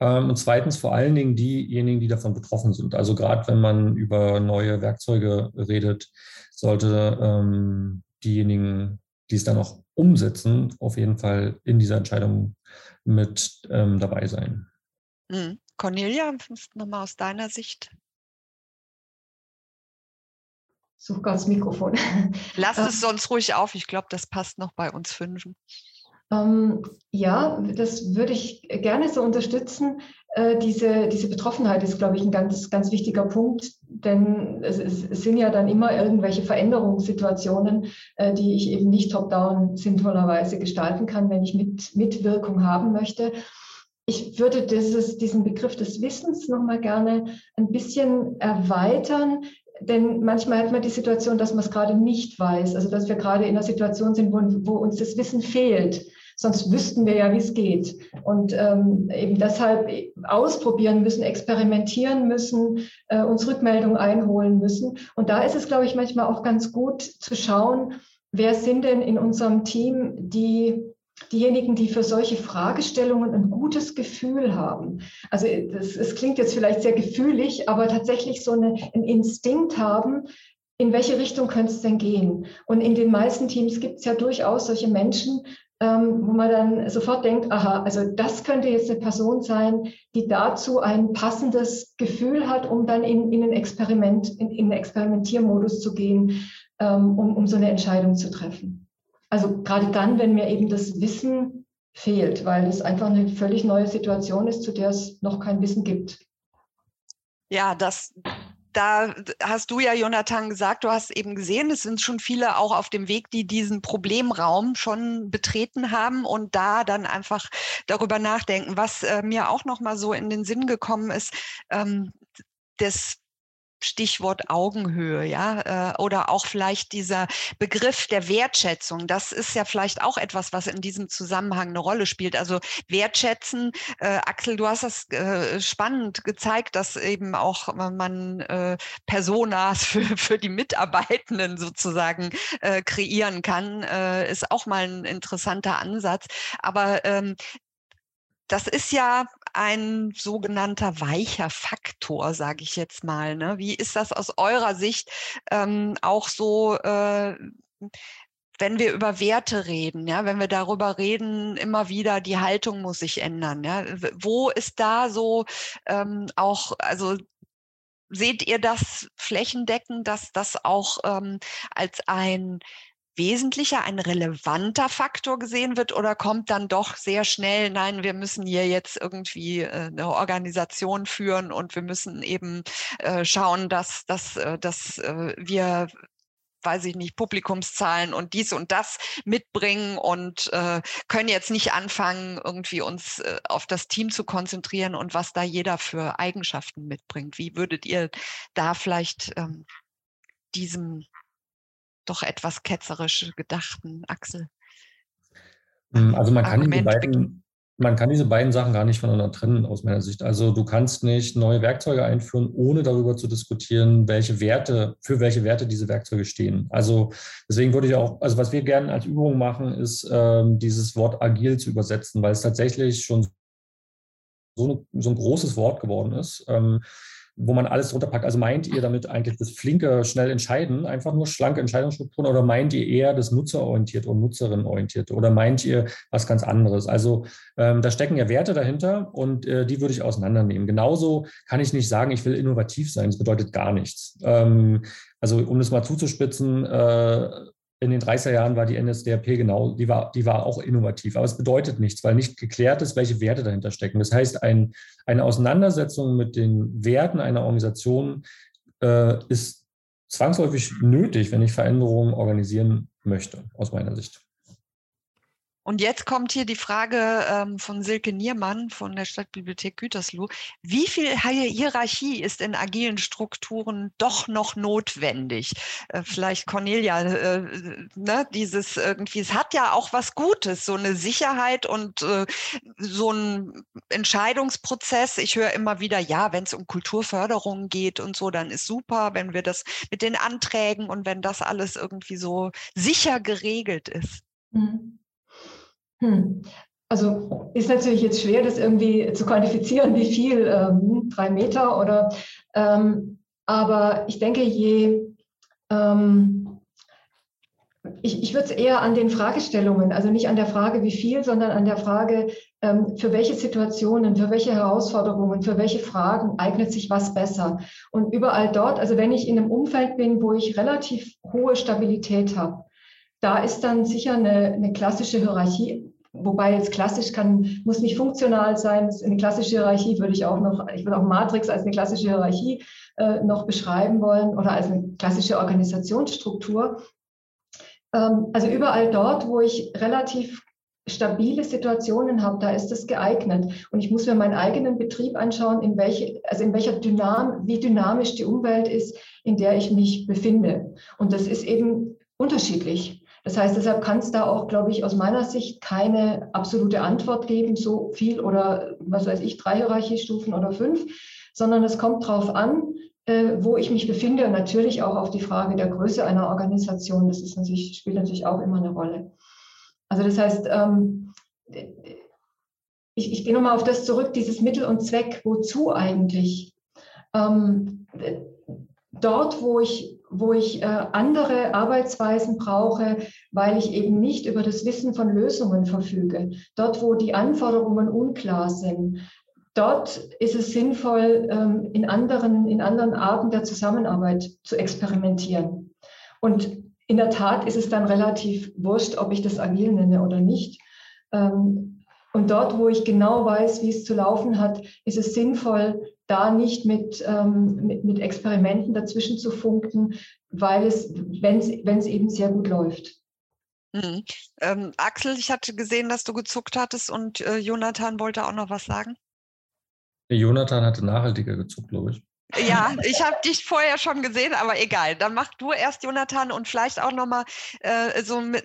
Ähm, und zweitens vor allen Dingen diejenigen, die davon betroffen sind. Also gerade wenn man über neue Werkzeuge redet, sollte ähm, diejenigen, die es dann auch umsetzen, auf jeden Fall in dieser Entscheidung mit ähm, dabei sein. Mhm. Cornelia, nochmal aus deiner Sicht suche gerade das Mikrofon. Lass es sonst ruhig auf. Ich glaube, das passt noch bei uns Fünfen. Ähm, ja, das würde ich gerne so unterstützen. Äh, diese, diese Betroffenheit ist, glaube ich, ein ganz, ganz wichtiger Punkt, denn es, es, sind ja dann immer irgendwelche Veränderungssituationen, äh, die ich eben nicht top-down sinnvollerweise gestalten kann, wenn ich mit, Mitwirkung haben möchte. Ich würde dieses, diesen Begriff des Wissens nochmal gerne ein bisschen erweitern denn manchmal hat man die Situation, dass man es gerade nicht weiß, also dass wir gerade in einer Situation sind, wo, wo uns das Wissen fehlt. Sonst wüssten wir ja, wie es geht. Und ähm, eben deshalb ausprobieren müssen, experimentieren müssen, äh, uns Rückmeldungen einholen müssen. Und da ist es, glaube ich, manchmal auch ganz gut zu schauen, wer sind denn in unserem Team die diejenigen, die für solche Fragestellungen ein gutes Gefühl haben. Also es klingt jetzt vielleicht sehr gefühlig, aber tatsächlich so eine, einen Instinkt haben, in welche Richtung könnte es denn gehen? Und in den meisten Teams gibt es ja durchaus solche Menschen, ähm, wo man dann sofort denkt, aha, also das könnte jetzt eine Person sein, die dazu ein passendes Gefühl hat, um dann in, in ein Experiment, in, in einen Experimentiermodus zu gehen, ähm, um, um so eine Entscheidung zu treffen. Also gerade dann, wenn mir eben das Wissen fehlt, weil es einfach eine völlig neue Situation ist, zu der es noch kein Wissen gibt. Ja, das, da hast du ja, Jonathan, gesagt, du hast eben gesehen, es sind schon viele auch auf dem Weg, die diesen Problemraum schon betreten haben und da dann einfach darüber nachdenken. Was äh, mir auch noch mal so in den Sinn gekommen ist, ähm, das Stichwort Augenhöhe, ja, äh, oder auch vielleicht dieser Begriff der Wertschätzung. Das ist ja vielleicht auch etwas, was in diesem Zusammenhang eine Rolle spielt. Also wertschätzen, äh, Axel, du hast das äh, spannend gezeigt, dass eben auch man äh, Personas für, für die Mitarbeitenden sozusagen äh, kreieren kann, äh, ist auch mal ein interessanter Ansatz. Aber ähm, das ist ja ein sogenannter weicher Faktor, sage ich jetzt mal. Ne? Wie ist das aus eurer Sicht ähm, auch so? Äh, wenn wir über Werte reden, ja, wenn wir darüber reden, immer wieder, die Haltung muss sich ändern. Ja, wo ist da so ähm, auch, also seht ihr das flächendeckend, dass das auch ähm, als ein wesentlicher, ein relevanter Faktor gesehen wird oder kommt dann doch sehr schnell, nein, wir müssen hier jetzt irgendwie äh, eine Organisation führen und wir müssen eben äh, schauen, dass, dass, äh, dass wir weiß ich nicht, Publikumszahlen und dies und das mitbringen und äh, können jetzt nicht anfangen, irgendwie uns äh, auf das Team zu konzentrieren und was da jeder für Eigenschaften mitbringt. Wie würdet ihr da vielleicht ähm, diesem doch etwas ketzerisch gedachten Axel. Hm, also man kann, diese beiden, man kann diese beiden Sachen gar nicht voneinander trennen aus meiner Sicht. Also du kannst nicht neue Werkzeuge einführen, ohne darüber zu diskutieren, welche Werte, für welche Werte diese Werkzeuge stehen. Also deswegen würde ich auch, also was wir gerne als Übung machen, ist ähm, dieses Wort agil zu übersetzen, weil es tatsächlich schon so, so ein großes Wort geworden ist. Ähm, wo man alles runterpackt. Also meint ihr damit eigentlich das flinke, schnell entscheiden, einfach nur schlanke Entscheidungsstrukturen oder meint ihr eher das nutzerorientiert und nutzerinnenorientiert oder meint ihr was ganz anderes? Also ähm, da stecken ja Werte dahinter und äh, die würde ich auseinandernehmen. Genauso kann ich nicht sagen, ich will innovativ sein. Das bedeutet gar nichts. Ähm, also um das mal zuzuspitzen, äh, in den 30er Jahren war die NSDAP genau, die war, die war auch innovativ. Aber es bedeutet nichts, weil nicht geklärt ist, welche Werte dahinter stecken. Das heißt, ein, eine Auseinandersetzung mit den Werten einer Organisation äh, ist zwangsläufig nötig, wenn ich Veränderungen organisieren möchte, aus meiner Sicht. Und jetzt kommt hier die Frage ähm, von Silke Niermann von der Stadtbibliothek Gütersloh. Wie viel Hierarchie ist in agilen Strukturen doch noch notwendig? Äh, vielleicht Cornelia, äh, ne, dieses irgendwie, es hat ja auch was Gutes, so eine Sicherheit und äh, so ein Entscheidungsprozess. Ich höre immer wieder, ja, wenn es um Kulturförderung geht und so, dann ist super, wenn wir das mit den Anträgen und wenn das alles irgendwie so sicher geregelt ist. Mhm. Hm. Also ist natürlich jetzt schwer, das irgendwie zu quantifizieren, wie viel, ähm, drei Meter oder, ähm, aber ich denke, je, ähm, ich, ich würde es eher an den Fragestellungen, also nicht an der Frage, wie viel, sondern an der Frage, ähm, für welche Situationen, für welche Herausforderungen, für welche Fragen eignet sich was besser. Und überall dort, also wenn ich in einem Umfeld bin, wo ich relativ hohe Stabilität habe, da ist dann sicher eine, eine klassische Hierarchie Wobei jetzt klassisch kann, muss nicht funktional sein. Eine klassische Hierarchie würde ich auch noch, ich würde auch Matrix als eine klassische Hierarchie äh, noch beschreiben wollen oder als eine klassische Organisationsstruktur. Ähm, also überall dort, wo ich relativ stabile Situationen habe, da ist das geeignet. Und ich muss mir meinen eigenen Betrieb anschauen, in welche, also in welcher Dynam, wie dynamisch die Umwelt ist, in der ich mich befinde. Und das ist eben unterschiedlich. Das heißt, deshalb kann es da auch, glaube ich, aus meiner Sicht keine absolute Antwort geben, so viel oder was weiß ich, drei Hierarchiestufen oder fünf, sondern es kommt darauf an, äh, wo ich mich befinde und natürlich auch auf die Frage der Größe einer Organisation. Das ist natürlich, spielt natürlich auch immer eine Rolle. Also das heißt, ähm, ich, ich gehe nochmal auf das zurück, dieses Mittel und Zweck, wozu eigentlich? Ähm, dort, wo ich, wo ich äh, andere Arbeitsweisen brauche, weil ich eben nicht über das Wissen von Lösungen verfüge, dort, wo die Anforderungen unklar sind, dort ist es sinnvoll, ähm, in, anderen, in anderen Arten der Zusammenarbeit zu experimentieren. Und in der Tat ist es dann relativ wurscht, ob ich das agil nenne oder nicht. Ähm, und dort, wo ich genau weiß, wie es zu laufen hat, ist es sinnvoll, da nicht mit, ähm, mit, mit, Experimenten dazwischen zu funken, weil es, wenn es eben sehr gut läuft. Mhm. Ähm, Axel, ich hatte gesehen, dass du gezuckt hattest und äh, Jonathan wollte auch noch was sagen. Jonathan hatte nachhaltiger gezuckt, glaube ich. Ja, ich habe dich vorher schon gesehen, aber egal. Dann mach du erst, Jonathan, und vielleicht auch nochmal, äh, so mit,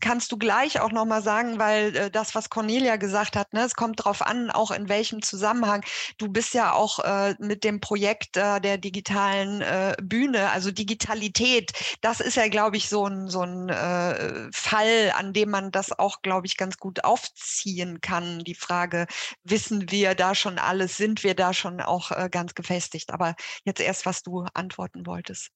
kannst du gleich auch nochmal sagen, weil äh, das, was Cornelia gesagt hat, ne, es kommt darauf an, auch in welchem Zusammenhang. Du bist ja auch äh, mit dem Projekt äh, der digitalen äh, Bühne, also Digitalität, das ist ja, glaube ich, so ein, so ein äh, Fall, an dem man das auch, glaube ich, ganz gut aufziehen kann. Die Frage, wissen wir da schon alles, sind wir da schon auch äh, ganz gefestigt? Aber jetzt erst, was du antworten wolltest.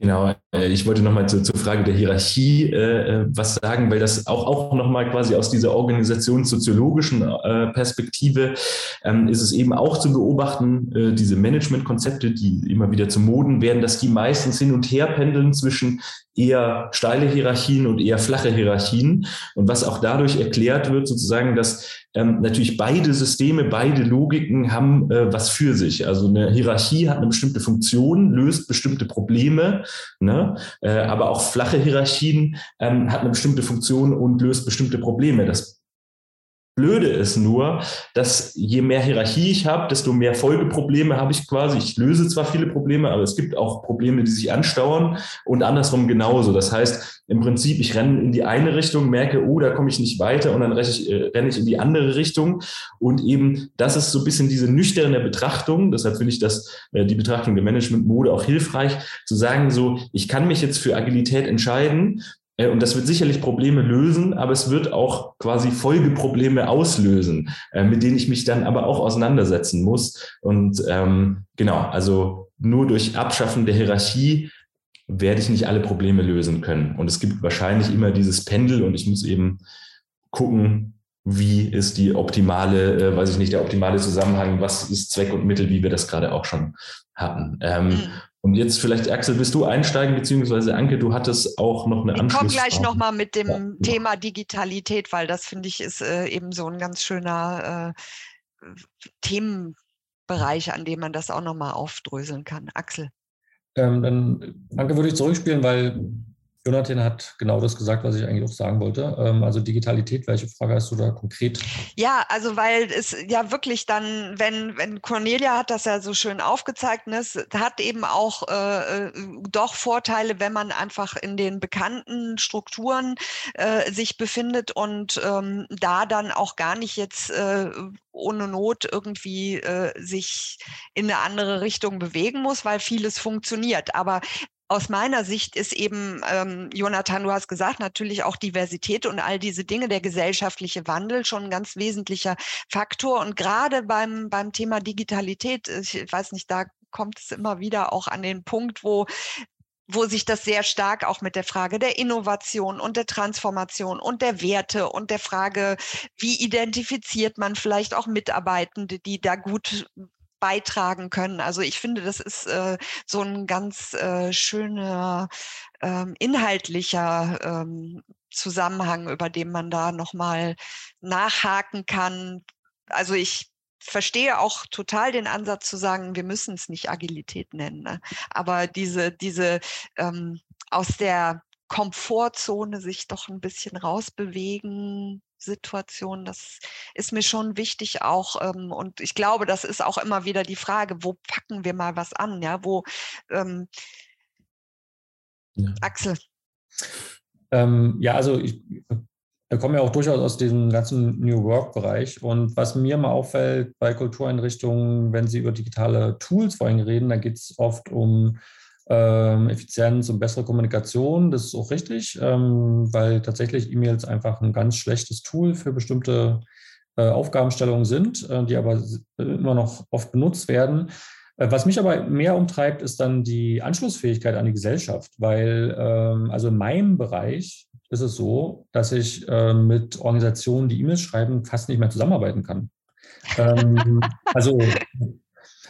Genau, äh, ich wollte nochmal zu, zur Frage der Hierarchie äh, äh, was sagen, weil das auch, auch nochmal quasi aus dieser organisationssoziologischen äh, Perspektive ähm, ist es eben auch zu beobachten, äh, diese Managementkonzepte, die immer wieder zu Moden werden, dass die meistens hin und her pendeln zwischen eher steile Hierarchien und eher flache Hierarchien. Und was auch dadurch erklärt wird, sozusagen, dass ähm, natürlich beide Systeme, beide Logiken haben äh, was für sich. Also eine Hierarchie hat eine bestimmte Funktion, löst bestimmte Probleme, ne? äh, aber auch flache Hierarchien ähm, hat eine bestimmte Funktion und löst bestimmte Probleme. Das Blöde ist nur, dass je mehr Hierarchie ich habe, desto mehr Folgeprobleme habe ich quasi. Ich löse zwar viele Probleme, aber es gibt auch Probleme, die sich anstauern und andersrum genauso. Das heißt, im Prinzip, ich renne in die eine Richtung, merke, oh, da komme ich nicht weiter und dann renne ich, äh, renne ich in die andere Richtung. Und eben, das ist so ein bisschen diese nüchterne Betrachtung. Deshalb finde ich das, äh, die Betrachtung der Management-Mode auch hilfreich, zu sagen, so, ich kann mich jetzt für Agilität entscheiden und das wird sicherlich Probleme lösen, aber es wird auch quasi Folgeprobleme auslösen, äh, mit denen ich mich dann aber auch auseinandersetzen muss. Und ähm, genau, also nur durch Abschaffen der Hierarchie werde ich nicht alle Probleme lösen können. Und es gibt wahrscheinlich immer dieses Pendel und ich muss eben gucken, wie ist die optimale, äh, weiß ich nicht, der optimale Zusammenhang, was ist Zweck und Mittel, wie wir das gerade auch schon hatten. Ähm, mhm. Und jetzt vielleicht, Axel, willst du einsteigen, beziehungsweise Anke, du hattest auch noch eine Anschluss. Ich komme gleich nochmal mit dem ja. Thema Digitalität, weil das finde ich ist äh, eben so ein ganz schöner äh, Themenbereich, an dem man das auch nochmal aufdröseln kann. Axel. Ähm, dann, Anke, würde ich zurückspielen, weil Jonathan hat genau das gesagt, was ich eigentlich auch sagen wollte. Ähm, also Digitalität, welche Frage hast du da konkret? Ja, also weil es ja wirklich dann, wenn, wenn Cornelia hat das ja so schön aufgezeigt, ne, es hat eben auch äh, äh, doch Vorteile, wenn man einfach in den bekannten Strukturen äh, sich befindet und ähm, da dann auch gar nicht jetzt äh, ohne Not irgendwie äh, sich in eine andere Richtung bewegen muss, weil vieles funktioniert. Aber aus meiner Sicht ist eben, ähm, Jonathan, du hast gesagt, natürlich auch Diversität und all diese Dinge, der gesellschaftliche Wandel schon ein ganz wesentlicher Faktor. Und gerade beim, beim Thema Digitalität, ich weiß nicht, da kommt es immer wieder auch an den Punkt, wo wo sich das sehr stark auch mit der Frage der Innovation und der Transformation und der Werte und der Frage, wie identifiziert man vielleicht auch Mitarbeitende, die da gut beitragen können. Also ich finde, das ist äh, so ein ganz äh, schöner ähm, inhaltlicher ähm, Zusammenhang, über den man da nochmal nachhaken kann. Also ich verstehe auch total den Ansatz zu sagen, wir müssen es nicht Agilität nennen. Ne? Aber diese, diese ähm, aus der Komfortzone sich doch ein bisschen rausbewegen, Situation. Das ist mir schon wichtig auch. Ähm, und ich glaube, das ist auch immer wieder die Frage, wo packen wir mal was an? Ja, wo ähm, ja. Axel. Ähm, ja, also ich komme ja auch durchaus aus diesem ganzen New Work-Bereich. Und was mir mal auffällt bei Kultureinrichtungen, wenn sie über digitale Tools vor allem reden, da geht es oft um ähm, Effizienz und bessere Kommunikation. Das ist auch richtig, ähm, weil tatsächlich E-Mails einfach ein ganz schlechtes Tool für bestimmte äh, Aufgabenstellungen sind, äh, die aber immer noch oft benutzt werden. Äh, was mich aber mehr umtreibt, ist dann die Anschlussfähigkeit an die Gesellschaft, weil ähm, also in meinem Bereich ist es so, dass ich äh, mit Organisationen, die E-Mails schreiben, fast nicht mehr zusammenarbeiten kann. ähm, also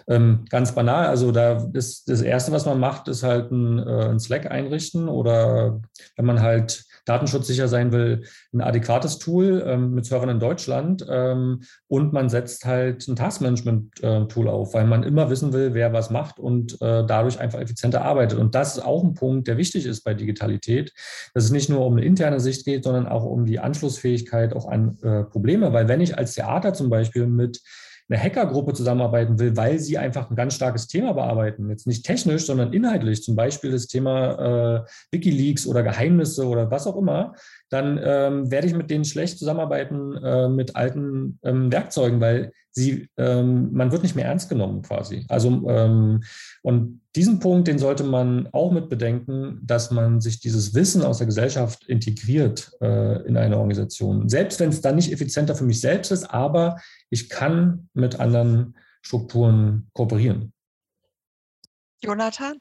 ähm, ganz banal, also da ist das Erste, was man macht, ist halt ein, äh, ein Slack einrichten oder wenn man halt datenschutzsicher sein will, ein adäquates Tool ähm, mit Servern in Deutschland ähm, und man setzt halt ein Taskmanagement-Tool äh, auf, weil man immer wissen will, wer was macht und äh, dadurch einfach effizienter arbeitet. Und das ist auch ein Punkt, der wichtig ist bei Digitalität, dass es nicht nur um eine interne Sicht geht, sondern auch um die Anschlussfähigkeit auch an äh, Probleme. Weil wenn ich als Theater zum Beispiel mit eine Hackergruppe zusammenarbeiten will, weil sie einfach ein ganz starkes Thema bearbeiten. Jetzt nicht technisch, sondern inhaltlich, zum Beispiel das Thema äh, Wikileaks oder Geheimnisse oder was auch immer, dann ähm, werde ich mit denen schlecht zusammenarbeiten äh, mit alten ähm, Werkzeugen, weil sie, ähm, man wird nicht mehr ernst genommen quasi. Also ähm, und diesen Punkt, den sollte man auch mit bedenken, dass man sich dieses Wissen aus der Gesellschaft integriert äh, in eine Organisation. Selbst wenn es dann nicht effizienter für mich selbst ist, aber ich kann mit anderen Strukturen kooperieren. Jonathan?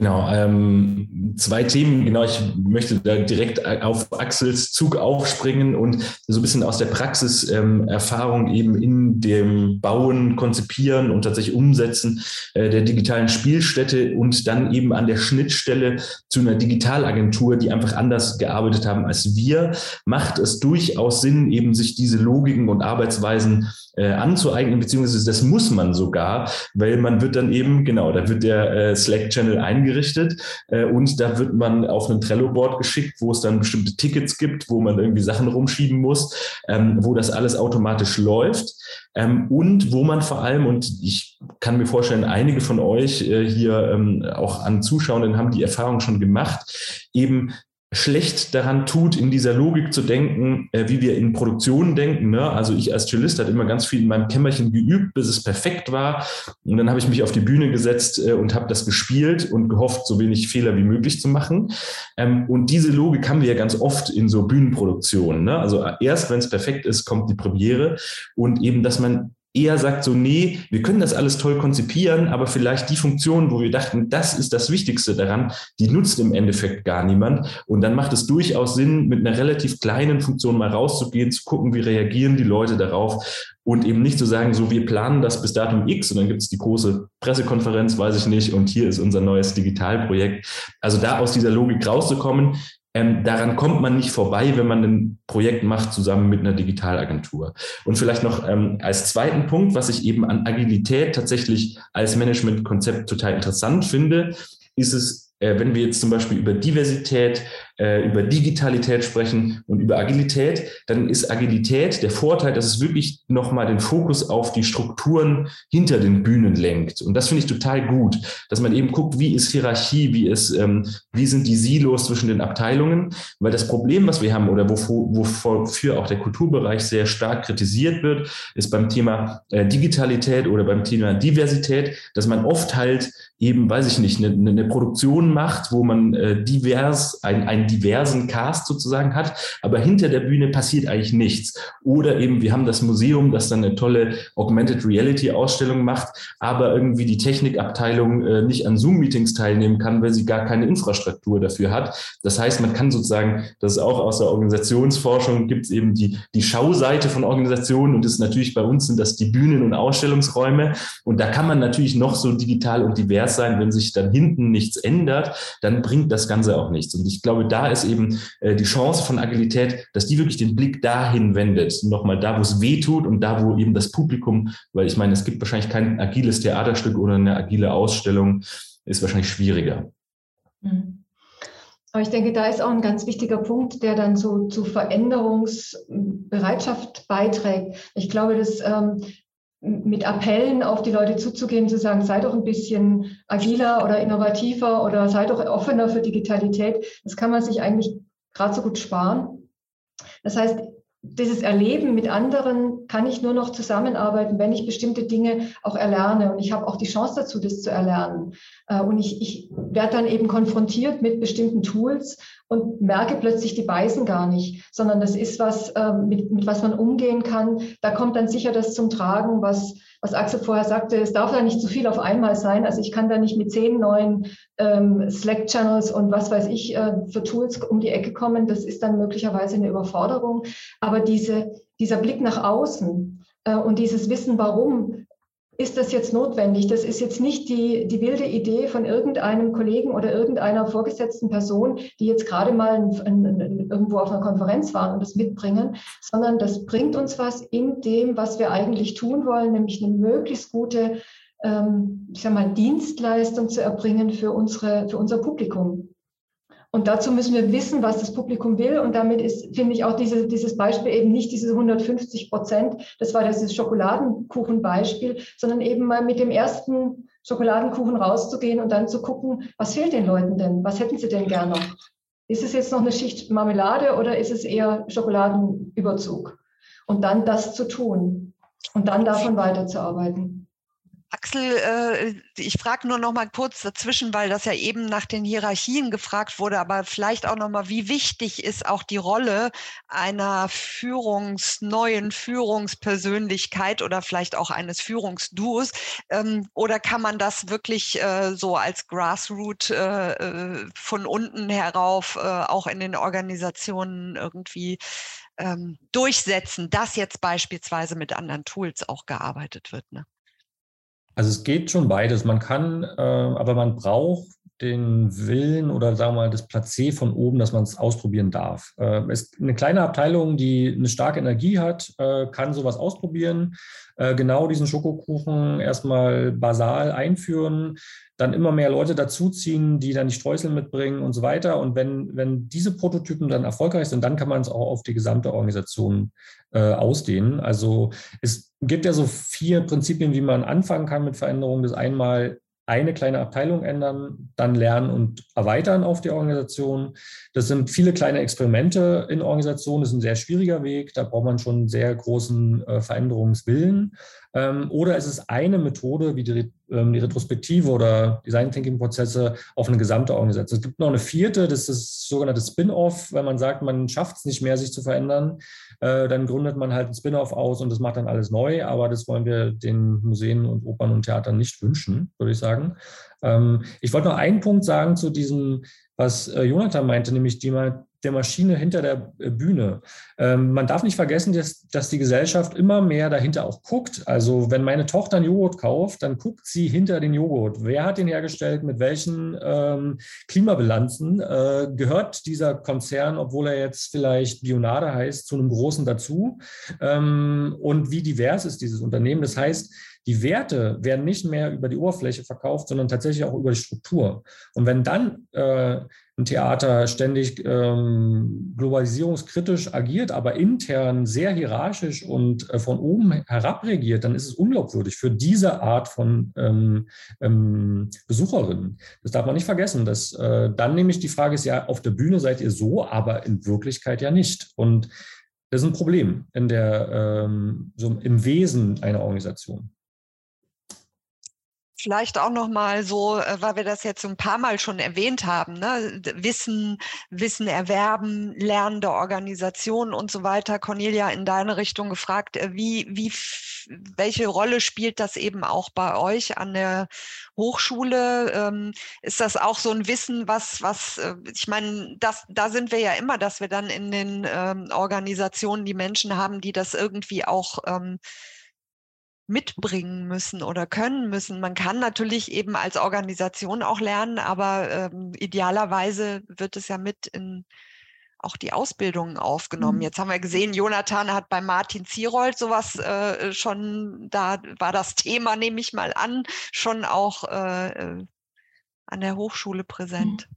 Genau, ähm, zwei Themen. Genau, ich möchte da direkt auf Axels Zug aufspringen und so ein bisschen aus der Praxis ähm, Erfahrung eben in dem Bauen, Konzipieren und tatsächlich Umsetzen äh, der digitalen Spielstätte und dann eben an der Schnittstelle zu einer Digitalagentur, die einfach anders gearbeitet haben als wir, macht es durchaus Sinn, eben sich diese Logiken und Arbeitsweisen äh, anzueignen, beziehungsweise das muss man sogar, weil man wird dann eben, genau, da wird der äh, Slack-Channel eingerichtet. Äh, und da wird man auf ein Trello-Board geschickt, wo es dann bestimmte Tickets gibt, wo man irgendwie Sachen rumschieben muss, ähm, wo das alles automatisch läuft ähm, und wo man vor allem, und ich kann mir vorstellen, einige von euch äh, hier ähm, auch an Zuschauenden haben die Erfahrung schon gemacht, eben schlecht daran tut, in dieser Logik zu denken, äh, wie wir in Produktionen denken. Ne? Also ich als Cellist hatte immer ganz viel in meinem Kämmerchen geübt, bis es perfekt war. Und dann habe ich mich auf die Bühne gesetzt äh, und habe das gespielt und gehofft, so wenig Fehler wie möglich zu machen. Ähm, und diese Logik haben wir ja ganz oft in so Bühnenproduktionen. Ne? Also erst, wenn es perfekt ist, kommt die Premiere. Und eben, dass man eher sagt so, nee, wir können das alles toll konzipieren, aber vielleicht die Funktion, wo wir dachten, das ist das Wichtigste daran, die nutzt im Endeffekt gar niemand. Und dann macht es durchaus Sinn, mit einer relativ kleinen Funktion mal rauszugehen, zu gucken, wie reagieren die Leute darauf und eben nicht zu sagen, so, wir planen das bis Datum X und dann gibt es die große Pressekonferenz, weiß ich nicht, und hier ist unser neues Digitalprojekt. Also da aus dieser Logik rauszukommen, ähm, daran kommt man nicht vorbei, wenn man ein Projekt macht zusammen mit einer Digitalagentur. Und vielleicht noch ähm, als zweiten Punkt, was ich eben an Agilität tatsächlich als Managementkonzept total interessant finde, ist es, wenn wir jetzt zum Beispiel über Diversität, äh, über Digitalität sprechen und über Agilität, dann ist Agilität der Vorteil, dass es wirklich nochmal den Fokus auf die Strukturen hinter den Bühnen lenkt. Und das finde ich total gut, dass man eben guckt, wie ist Hierarchie, wie ist, ähm, wie sind die Silos zwischen den Abteilungen, weil das Problem, was wir haben oder wofür auch der Kulturbereich sehr stark kritisiert wird, ist beim Thema äh, Digitalität oder beim Thema Diversität, dass man oft halt eben, weiß ich nicht, eine, eine Produktion macht, wo man äh, divers, ein, ein diversen Cast sozusagen hat, aber hinter der Bühne passiert eigentlich nichts. Oder eben, wir haben das Museum, das dann eine tolle Augmented Reality Ausstellung macht, aber irgendwie die Technikabteilung äh, nicht an Zoom-Meetings teilnehmen kann, weil sie gar keine Infrastruktur dafür hat. Das heißt, man kann sozusagen, das ist auch aus der Organisationsforschung, gibt es eben die, die Schauseite von Organisationen und das ist natürlich bei uns sind das die Bühnen und Ausstellungsräume. Und da kann man natürlich noch so digital und divers sein, wenn sich dann hinten nichts ändert, dann bringt das Ganze auch nichts. Und ich glaube, da da ist eben äh, die Chance von Agilität, dass die wirklich den Blick dahin wendet, nochmal da, wo es weh tut und da, wo eben das Publikum, weil ich meine, es gibt wahrscheinlich kein agiles Theaterstück oder eine agile Ausstellung, ist wahrscheinlich schwieriger. Mhm. Aber ich denke, da ist auch ein ganz wichtiger Punkt, der dann so zu Veränderungsbereitschaft beiträgt. Ich glaube, dass ähm, mit Appellen auf die Leute zuzugehen, zu sagen, sei doch ein bisschen agiler oder innovativer oder sei doch offener für Digitalität, das kann man sich eigentlich gerade so gut sparen. Das heißt, dieses Erleben mit anderen kann ich nur noch zusammenarbeiten, wenn ich bestimmte Dinge auch erlerne. Und ich habe auch die Chance dazu, das zu erlernen. Äh, und ich, ich werde dann eben konfrontiert mit bestimmten Tools und merke plötzlich, die beißen gar nicht, sondern das ist was, ähm, mit, mit was man umgehen kann. Da kommt dann sicher das zum Tragen, was, was Axel vorher sagte, es darf da nicht zu viel auf einmal sein. Also ich kann da nicht mit zehn neuen ähm, Slack-Channels und was weiß ich äh, für Tools um die Ecke kommen. Das ist dann möglicherweise eine Überforderung. Aber diese, dieser Blick nach außen äh, und dieses Wissen, warum ist das jetzt notwendig? Das ist jetzt nicht die, die wilde Idee von irgendeinem Kollegen oder irgendeiner vorgesetzten Person, die jetzt gerade mal ein, ein, irgendwo auf einer Konferenz waren und das mitbringen, sondern das bringt uns was in dem, was wir eigentlich tun wollen, nämlich eine möglichst gute ähm, ich sag mal, Dienstleistung zu erbringen für, unsere, für unser Publikum. Und dazu müssen wir wissen, was das Publikum will. Und damit ist, finde ich, auch diese, dieses Beispiel eben nicht diese 150 Prozent, das war dieses Schokoladenkuchenbeispiel, sondern eben mal mit dem ersten Schokoladenkuchen rauszugehen und dann zu gucken, was fehlt den Leuten denn? Was hätten sie denn gerne noch? Ist es jetzt noch eine Schicht Marmelade oder ist es eher Schokoladenüberzug? Und dann das zu tun und dann davon weiterzuarbeiten. Axel, äh, ich frage nur noch mal kurz dazwischen, weil das ja eben nach den Hierarchien gefragt wurde, aber vielleicht auch noch mal, wie wichtig ist auch die Rolle einer Führungs, neuen Führungspersönlichkeit oder vielleicht auch eines Führungsduos? Ähm, oder kann man das wirklich äh, so als Grassroot äh, von unten herauf auch in den Organisationen irgendwie ähm, durchsetzen, dass jetzt beispielsweise mit anderen Tools auch gearbeitet wird? Ne? Also es geht schon beides. Man kann, äh, aber man braucht den Willen oder sagen wir mal das Placé von oben, dass man es ausprobieren darf. Äh, es, eine kleine Abteilung, die eine starke Energie hat, äh, kann sowas ausprobieren. Äh, genau diesen Schokokuchen erstmal basal einführen, dann immer mehr Leute dazuziehen, die dann die Streusel mitbringen und so weiter. Und wenn, wenn diese Prototypen dann erfolgreich sind, dann kann man es auch auf die gesamte Organisation äh, ausdehnen. Also es gibt ja so vier Prinzipien, wie man anfangen kann mit Veränderungen. Das einmal eine kleine Abteilung ändern, dann lernen und erweitern auf die Organisation. Das sind viele kleine Experimente in Organisationen. Das ist ein sehr schwieriger Weg. Da braucht man schon sehr großen äh, Veränderungswillen. Ähm, oder es ist eine Methode, wie die, ähm, die Retrospektive oder Design Thinking Prozesse auf eine gesamte Organisation. Es gibt noch eine vierte, das ist das sogenannte Spin-off, wenn man sagt, man schafft es nicht mehr, sich zu verändern. Äh, dann gründet man halt ein Spin-off aus und das macht dann alles neu. Aber das wollen wir den Museen und Opern und Theatern nicht wünschen, würde ich sagen. Ähm, ich wollte noch einen Punkt sagen zu diesem, was äh, Jonathan meinte, nämlich die, der Maschine hinter der äh, Bühne. Ähm, man darf nicht vergessen, dass, dass die Gesellschaft immer mehr dahinter auch guckt. Also wenn meine Tochter einen Joghurt kauft, dann guckt sie hinter den Joghurt. Wer hat den hergestellt? Mit welchen ähm, Klimabilanzen? Äh, gehört dieser Konzern, obwohl er jetzt vielleicht Bionade heißt, zu einem großen dazu? Ähm, und wie divers ist dieses Unternehmen? Das heißt, die Werte werden nicht mehr über die Oberfläche verkauft, sondern tatsächlich auch über die Struktur. Und wenn dann äh, ein Theater ständig ähm, globalisierungskritisch agiert, aber intern sehr hierarchisch und äh, von oben herab regiert, dann ist es unglaubwürdig für diese Art von ähm, ähm, Besucherinnen. Das darf man nicht vergessen. Dass, äh, dann nämlich die Frage ist ja, auf der Bühne seid ihr so, aber in Wirklichkeit ja nicht. Und das ist ein Problem in der, ähm, so im Wesen einer Organisation. Vielleicht auch noch mal so, äh, weil wir das jetzt ein paar Mal schon erwähnt haben, ne? Wissen, Wissen erwerben, lernende Organisationen und so weiter. Cornelia, in deine Richtung gefragt, äh, wie, wie, welche Rolle spielt das eben auch bei euch an der Hochschule? Ähm, ist das auch so ein Wissen, was, was, äh, ich meine, das, da sind wir ja immer, dass wir dann in den ähm, Organisationen die Menschen haben, die das irgendwie auch ähm, mitbringen müssen oder können müssen. Man kann natürlich eben als Organisation auch lernen, aber ähm, idealerweise wird es ja mit in auch die Ausbildungen aufgenommen. Mhm. Jetzt haben wir gesehen, Jonathan hat bei Martin Zierold sowas äh, schon, da war das Thema, nehme ich mal an, schon auch äh, äh an der Hochschule präsent. Mhm.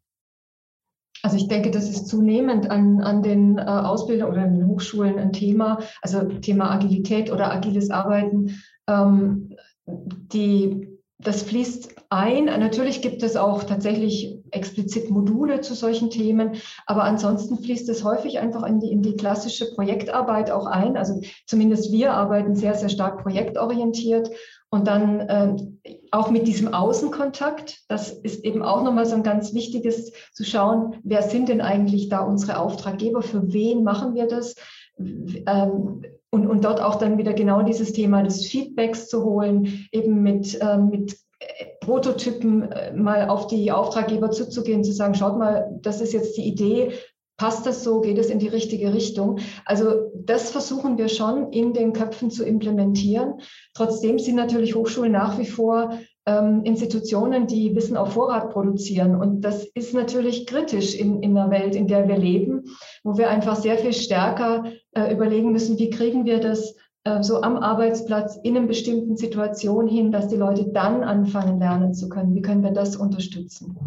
Also ich denke, das ist zunehmend an, an den äh, Ausbildungen oder an den Hochschulen ein Thema, also Thema Agilität oder agiles Arbeiten. Ähm, die das fließt ein. Natürlich gibt es auch tatsächlich explizit Module zu solchen Themen, aber ansonsten fließt es häufig einfach in die, in die klassische Projektarbeit auch ein. Also zumindest wir arbeiten sehr, sehr stark projektorientiert und dann äh, auch mit diesem Außenkontakt, das ist eben auch nochmal so ein ganz wichtiges zu schauen, wer sind denn eigentlich da unsere Auftraggeber, für wen machen wir das? Ähm, und, und dort auch dann wieder genau dieses Thema des Feedbacks zu holen, eben mit, äh, mit Prototypen äh, mal auf die Auftraggeber zuzugehen, zu sagen, schaut mal, das ist jetzt die Idee, Passt das so? Geht es in die richtige Richtung? Also das versuchen wir schon in den Köpfen zu implementieren. Trotzdem sind natürlich Hochschulen nach wie vor ähm, Institutionen, die Wissen auf Vorrat produzieren. Und das ist natürlich kritisch in, in einer Welt, in der wir leben, wo wir einfach sehr viel stärker äh, überlegen müssen, wie kriegen wir das äh, so am Arbeitsplatz in einer bestimmten Situation hin, dass die Leute dann anfangen lernen zu können. Wie können wir das unterstützen?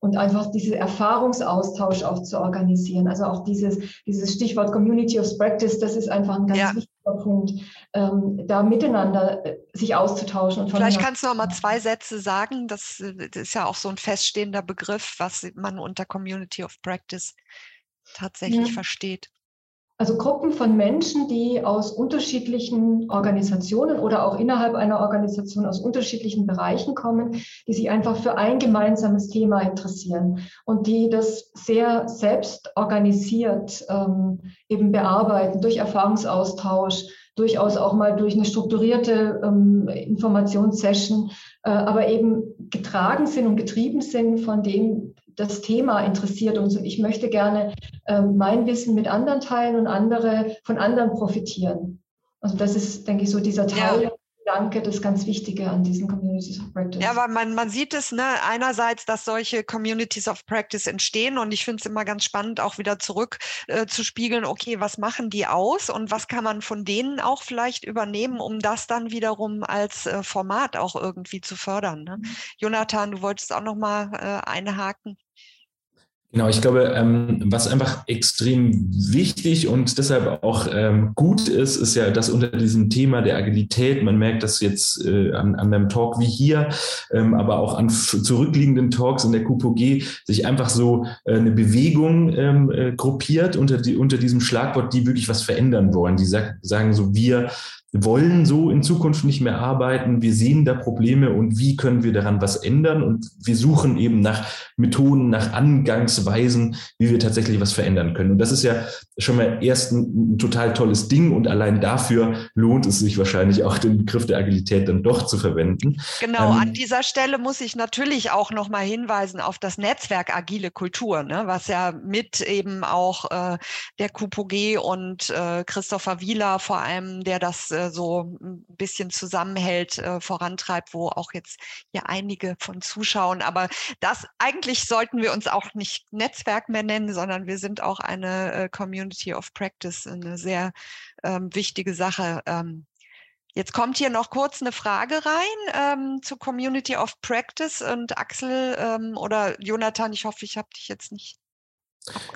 und einfach diesen Erfahrungsaustausch auch zu organisieren. Also auch dieses, dieses Stichwort Community of Practice, das ist einfach ein ganz ja. wichtiger Punkt, ähm, da miteinander äh, sich auszutauschen. Und Vielleicht kannst du noch mal zwei Sätze sagen. Das, äh, das ist ja auch so ein feststehender Begriff, was man unter Community of Practice tatsächlich ja. versteht. Also Gruppen von Menschen, die aus unterschiedlichen Organisationen oder auch innerhalb einer Organisation aus unterschiedlichen Bereichen kommen, die sich einfach für ein gemeinsames Thema interessieren und die das sehr selbst organisiert ähm, eben bearbeiten durch Erfahrungsaustausch, durchaus auch mal durch eine strukturierte ähm, Informationssession, äh, aber eben getragen sind und getrieben sind von dem, das Thema interessiert uns und ich möchte gerne äh, mein Wissen mit anderen teilen und andere von anderen profitieren. Also das ist, denke ich, so dieser Teil. Ja. Gedanke, das ganz Wichtige an diesen Communities of Practice. Ja, weil man, man sieht es, ne, einerseits, dass solche Communities of Practice entstehen und ich finde es immer ganz spannend, auch wieder zurück äh, zu spiegeln, okay, was machen die aus und was kann man von denen auch vielleicht übernehmen, um das dann wiederum als äh, Format auch irgendwie zu fördern. Ne? Mhm. Jonathan, du wolltest auch noch mal äh, einhaken. Genau, ich glaube, ähm, was einfach extrem wichtig und deshalb auch ähm, gut ist, ist ja, dass unter diesem Thema der Agilität, man merkt das jetzt äh, an, an einem Talk wie hier, ähm, aber auch an zurückliegenden Talks in der QPG, sich einfach so äh, eine Bewegung ähm, äh, gruppiert unter, die, unter diesem Schlagwort, die wirklich was verändern wollen. Die sag, sagen so, wir wollen so in Zukunft nicht mehr arbeiten. Wir sehen da Probleme und wie können wir daran was ändern? Und wir suchen eben nach Methoden, nach Angangsweisen, wie wir tatsächlich was verändern können. Und das ist ja schon mal erst ein, ein total tolles Ding und allein dafür lohnt es sich wahrscheinlich auch den Begriff der Agilität dann doch zu verwenden. Genau, ähm, an dieser Stelle muss ich natürlich auch noch mal hinweisen auf das Netzwerk Agile Kultur, ne, was ja mit eben auch äh, der KUPOG und äh, Christopher Wieler vor allem, der das äh, so ein bisschen zusammenhält, äh, vorantreibt, wo auch jetzt hier einige von zuschauen. Aber das eigentlich sollten wir uns auch nicht Netzwerk mehr nennen, sondern wir sind auch eine äh, Community of Practice, eine sehr ähm, wichtige Sache. Ähm, Jetzt kommt hier noch kurz eine Frage rein ähm, zu Community of Practice und Axel ähm, oder Jonathan, ich hoffe, ich habe dich jetzt nicht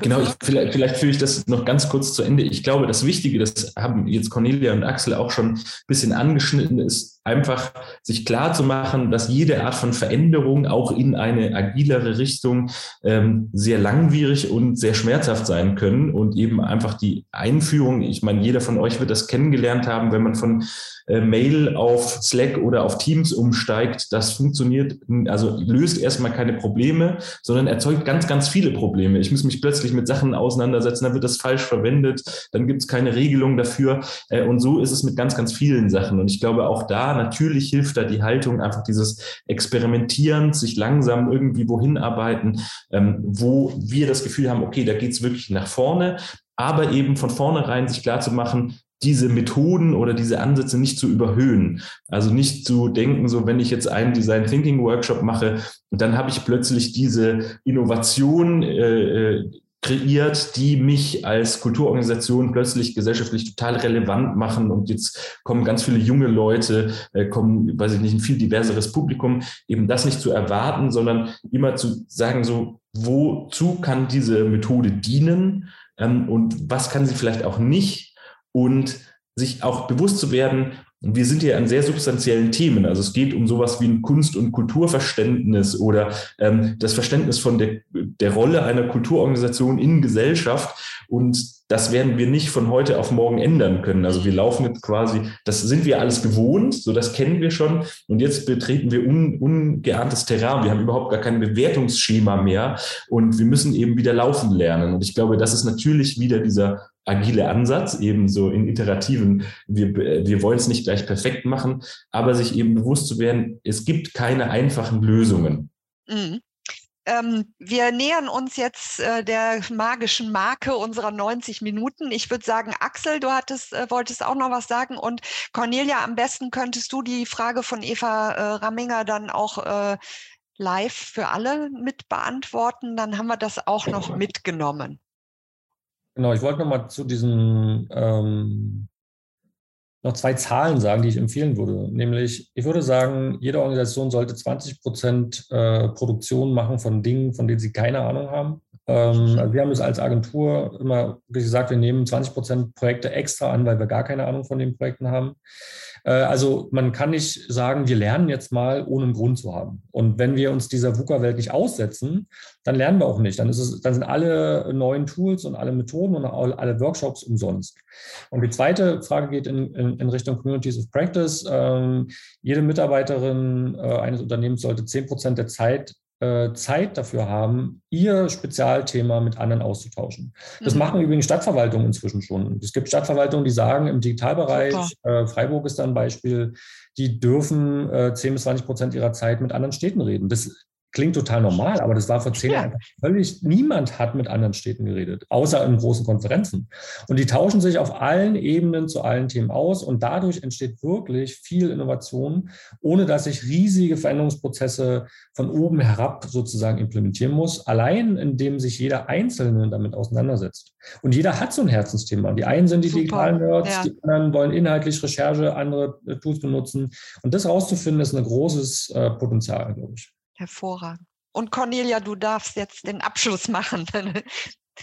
Genau, ich, vielleicht, vielleicht führe ich das noch ganz kurz zu Ende. Ich glaube, das Wichtige, das haben jetzt Cornelia und Axel auch schon ein bisschen angeschnitten, ist einfach sich klar zu machen, dass jede Art von Veränderung auch in eine agilere Richtung ähm, sehr langwierig und sehr schmerzhaft sein können und eben einfach die Einführung, ich meine, jeder von euch wird das kennengelernt haben, wenn man von äh, Mail auf Slack oder auf Teams umsteigt, das funktioniert, also löst erstmal keine Probleme, sondern erzeugt ganz, ganz viele Probleme. Ich muss mich plötzlich mit Sachen auseinandersetzen, dann wird das falsch verwendet, dann gibt es keine Regelung dafür. Äh, und so ist es mit ganz, ganz vielen Sachen. Und ich glaube auch da natürlich hilft da die Haltung, einfach dieses Experimentieren, sich langsam irgendwie wohin arbeiten, ähm, wo wir das Gefühl haben, okay, da geht es wirklich nach vorne, aber eben von vornherein sich klar zu machen, diese Methoden oder diese Ansätze nicht zu überhöhen. Also nicht zu denken, so wenn ich jetzt einen Design Thinking Workshop mache, dann habe ich plötzlich diese Innovation äh, äh kreiert, die mich als Kulturorganisation plötzlich gesellschaftlich total relevant machen. Und jetzt kommen ganz viele junge Leute, äh, kommen, weiß ich nicht, ein viel diverseres Publikum, eben das nicht zu erwarten, sondern immer zu sagen, so, wozu kann diese Methode dienen ähm, und was kann sie vielleicht auch nicht? Und sich auch bewusst zu werden, wir sind hier an sehr substanziellen Themen. Also es geht um sowas wie ein Kunst- und Kulturverständnis oder ähm, das Verständnis von der, der Rolle einer Kulturorganisation in Gesellschaft. Und das werden wir nicht von heute auf morgen ändern können. Also wir laufen jetzt quasi, das sind wir alles gewohnt, so das kennen wir schon. Und jetzt betreten wir un, ungeahntes Terrain. Wir haben überhaupt gar kein Bewertungsschema mehr und wir müssen eben wieder laufen lernen. Und ich glaube, das ist natürlich wieder dieser agile Ansatz, eben so in iterativen, wir, wir wollen es nicht gleich perfekt machen, aber sich eben bewusst zu werden, es gibt keine einfachen Lösungen. Mhm. Ähm, wir nähern uns jetzt äh, der magischen Marke unserer 90 Minuten. Ich würde sagen, Axel, du hattest, äh, wolltest auch noch was sagen und Cornelia, am besten könntest du die Frage von Eva äh, Ramminger dann auch äh, live für alle mit beantworten. Dann haben wir das auch noch mitgenommen. Genau, ich wollte noch mal zu diesen ähm, noch zwei Zahlen sagen, die ich empfehlen würde. Nämlich, ich würde sagen, jede Organisation sollte 20 Prozent äh, Produktion machen von Dingen, von denen sie keine Ahnung haben. Ähm, also wir haben es als Agentur immer gesagt, wir nehmen 20 Prozent Projekte extra an, weil wir gar keine Ahnung von den Projekten haben. Äh, also man kann nicht sagen, wir lernen jetzt mal, ohne einen Grund zu haben. Und wenn wir uns dieser VUCA-Welt nicht aussetzen, dann lernen wir auch nicht. Dann, ist es, dann sind alle neuen Tools und alle Methoden und alle Workshops umsonst. Und die zweite Frage geht in, in, in Richtung Communities of Practice. Ähm, jede Mitarbeiterin äh, eines Unternehmens sollte 10 Prozent der Zeit Zeit dafür haben, ihr Spezialthema mit anderen auszutauschen. Das mhm. machen übrigens Stadtverwaltungen inzwischen schon. Es gibt Stadtverwaltungen, die sagen, im Digitalbereich, äh, Freiburg ist da ein Beispiel, die dürfen äh, 10 bis 20 Prozent ihrer Zeit mit anderen Städten reden. Das klingt total normal, aber das war vor zehn Jahren völlig, niemand hat mit anderen Städten geredet, außer in großen Konferenzen. Und die tauschen sich auf allen Ebenen zu allen Themen aus und dadurch entsteht wirklich viel Innovation, ohne dass ich riesige Veränderungsprozesse von oben herab sozusagen implementieren muss, allein indem sich jeder Einzelne damit auseinandersetzt. Und jeder hat so ein Herzensthema. Die einen sind die digitalen Nerds, ja. die anderen wollen inhaltlich Recherche, andere Tools benutzen. Und das rauszufinden, ist ein großes äh, Potenzial, glaube ich. Hervorragend. Und Cornelia, du darfst jetzt den Abschluss machen.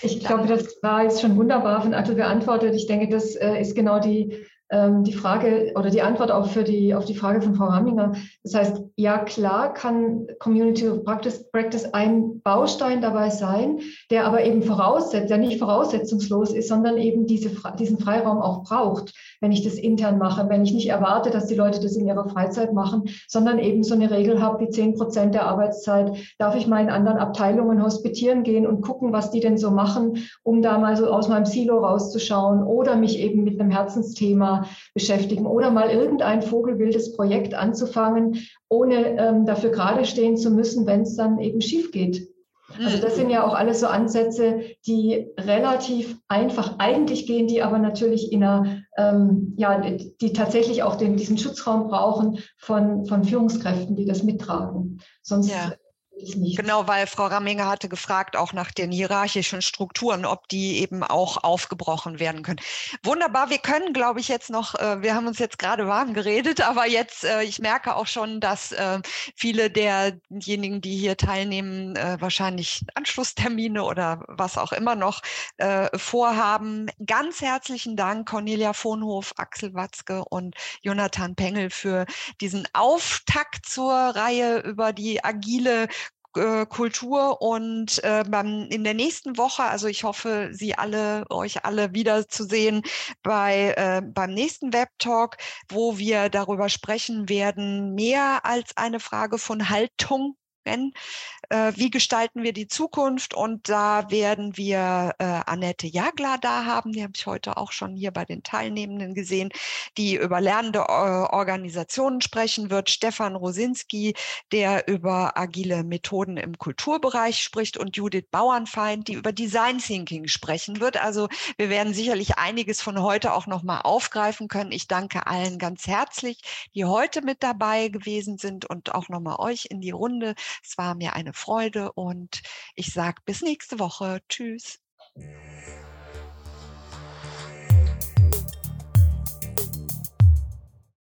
Ich glaube, das war jetzt schon wunderbar von Axel beantwortet. Ich denke, das äh, ist genau die ähm, die Frage oder die Antwort auch für die, auf die Frage von Frau Ramminger. Das heißt, ja klar kann Community of Practice, Practice ein Baustein dabei sein, der aber eben voraussetzt, der nicht voraussetzungslos ist, sondern eben diese, diesen Freiraum auch braucht, wenn ich das intern mache, wenn ich nicht erwarte, dass die Leute das in ihrer Freizeit machen, sondern eben so eine Regel habe, wie zehn Prozent der Arbeitszeit darf ich mal in anderen Abteilungen hospitieren gehen und gucken, was die denn so machen, um da mal so aus meinem Silo rauszuschauen oder mich eben mit einem Herzensthema beschäftigen oder mal irgendein vogelwildes Projekt anzufangen, ohne ähm, dafür gerade stehen zu müssen, wenn es dann eben schief geht. Also das sind ja auch alles so Ansätze, die relativ einfach eigentlich gehen, die aber natürlich in einer, ähm, ja, die, tatsächlich auch den, diesen Schutzraum brauchen von, von Führungskräften, die das mittragen. Sonst ja. Genau, weil Frau Ramminger hatte gefragt, auch nach den hierarchischen Strukturen, ob die eben auch aufgebrochen werden können. Wunderbar, wir können, glaube ich, jetzt noch, äh, wir haben uns jetzt gerade warm geredet, aber jetzt, äh, ich merke auch schon, dass äh, viele derjenigen, die hier teilnehmen, wahrscheinlich Anschlusstermine oder was auch immer noch vorhaben. Ganz herzlichen Dank, Cornelia Vonhof, Axel Watzke und Jonathan Pengel für diesen Auftakt zur Reihe über die agile äh, Kultur und äh, beim, in der nächsten Woche, also ich hoffe, Sie alle, euch alle wiederzusehen bei, äh, beim nächsten Web-Talk, wo wir darüber sprechen werden, mehr als eine Frage von Haltung wenn, äh, wie gestalten wir die Zukunft? Und da werden wir äh, Annette Jagler da haben, die habe ich heute auch schon hier bei den Teilnehmenden gesehen, die über lernende äh, Organisationen sprechen wird. Stefan Rosinski, der über agile Methoden im Kulturbereich spricht und Judith Bauernfeind, die über Design Thinking sprechen wird. Also wir werden sicherlich einiges von heute auch nochmal aufgreifen können. Ich danke allen ganz herzlich, die heute mit dabei gewesen sind und auch nochmal euch in die Runde. Es war mir eine Freude und ich sage bis nächste Woche. Tschüss.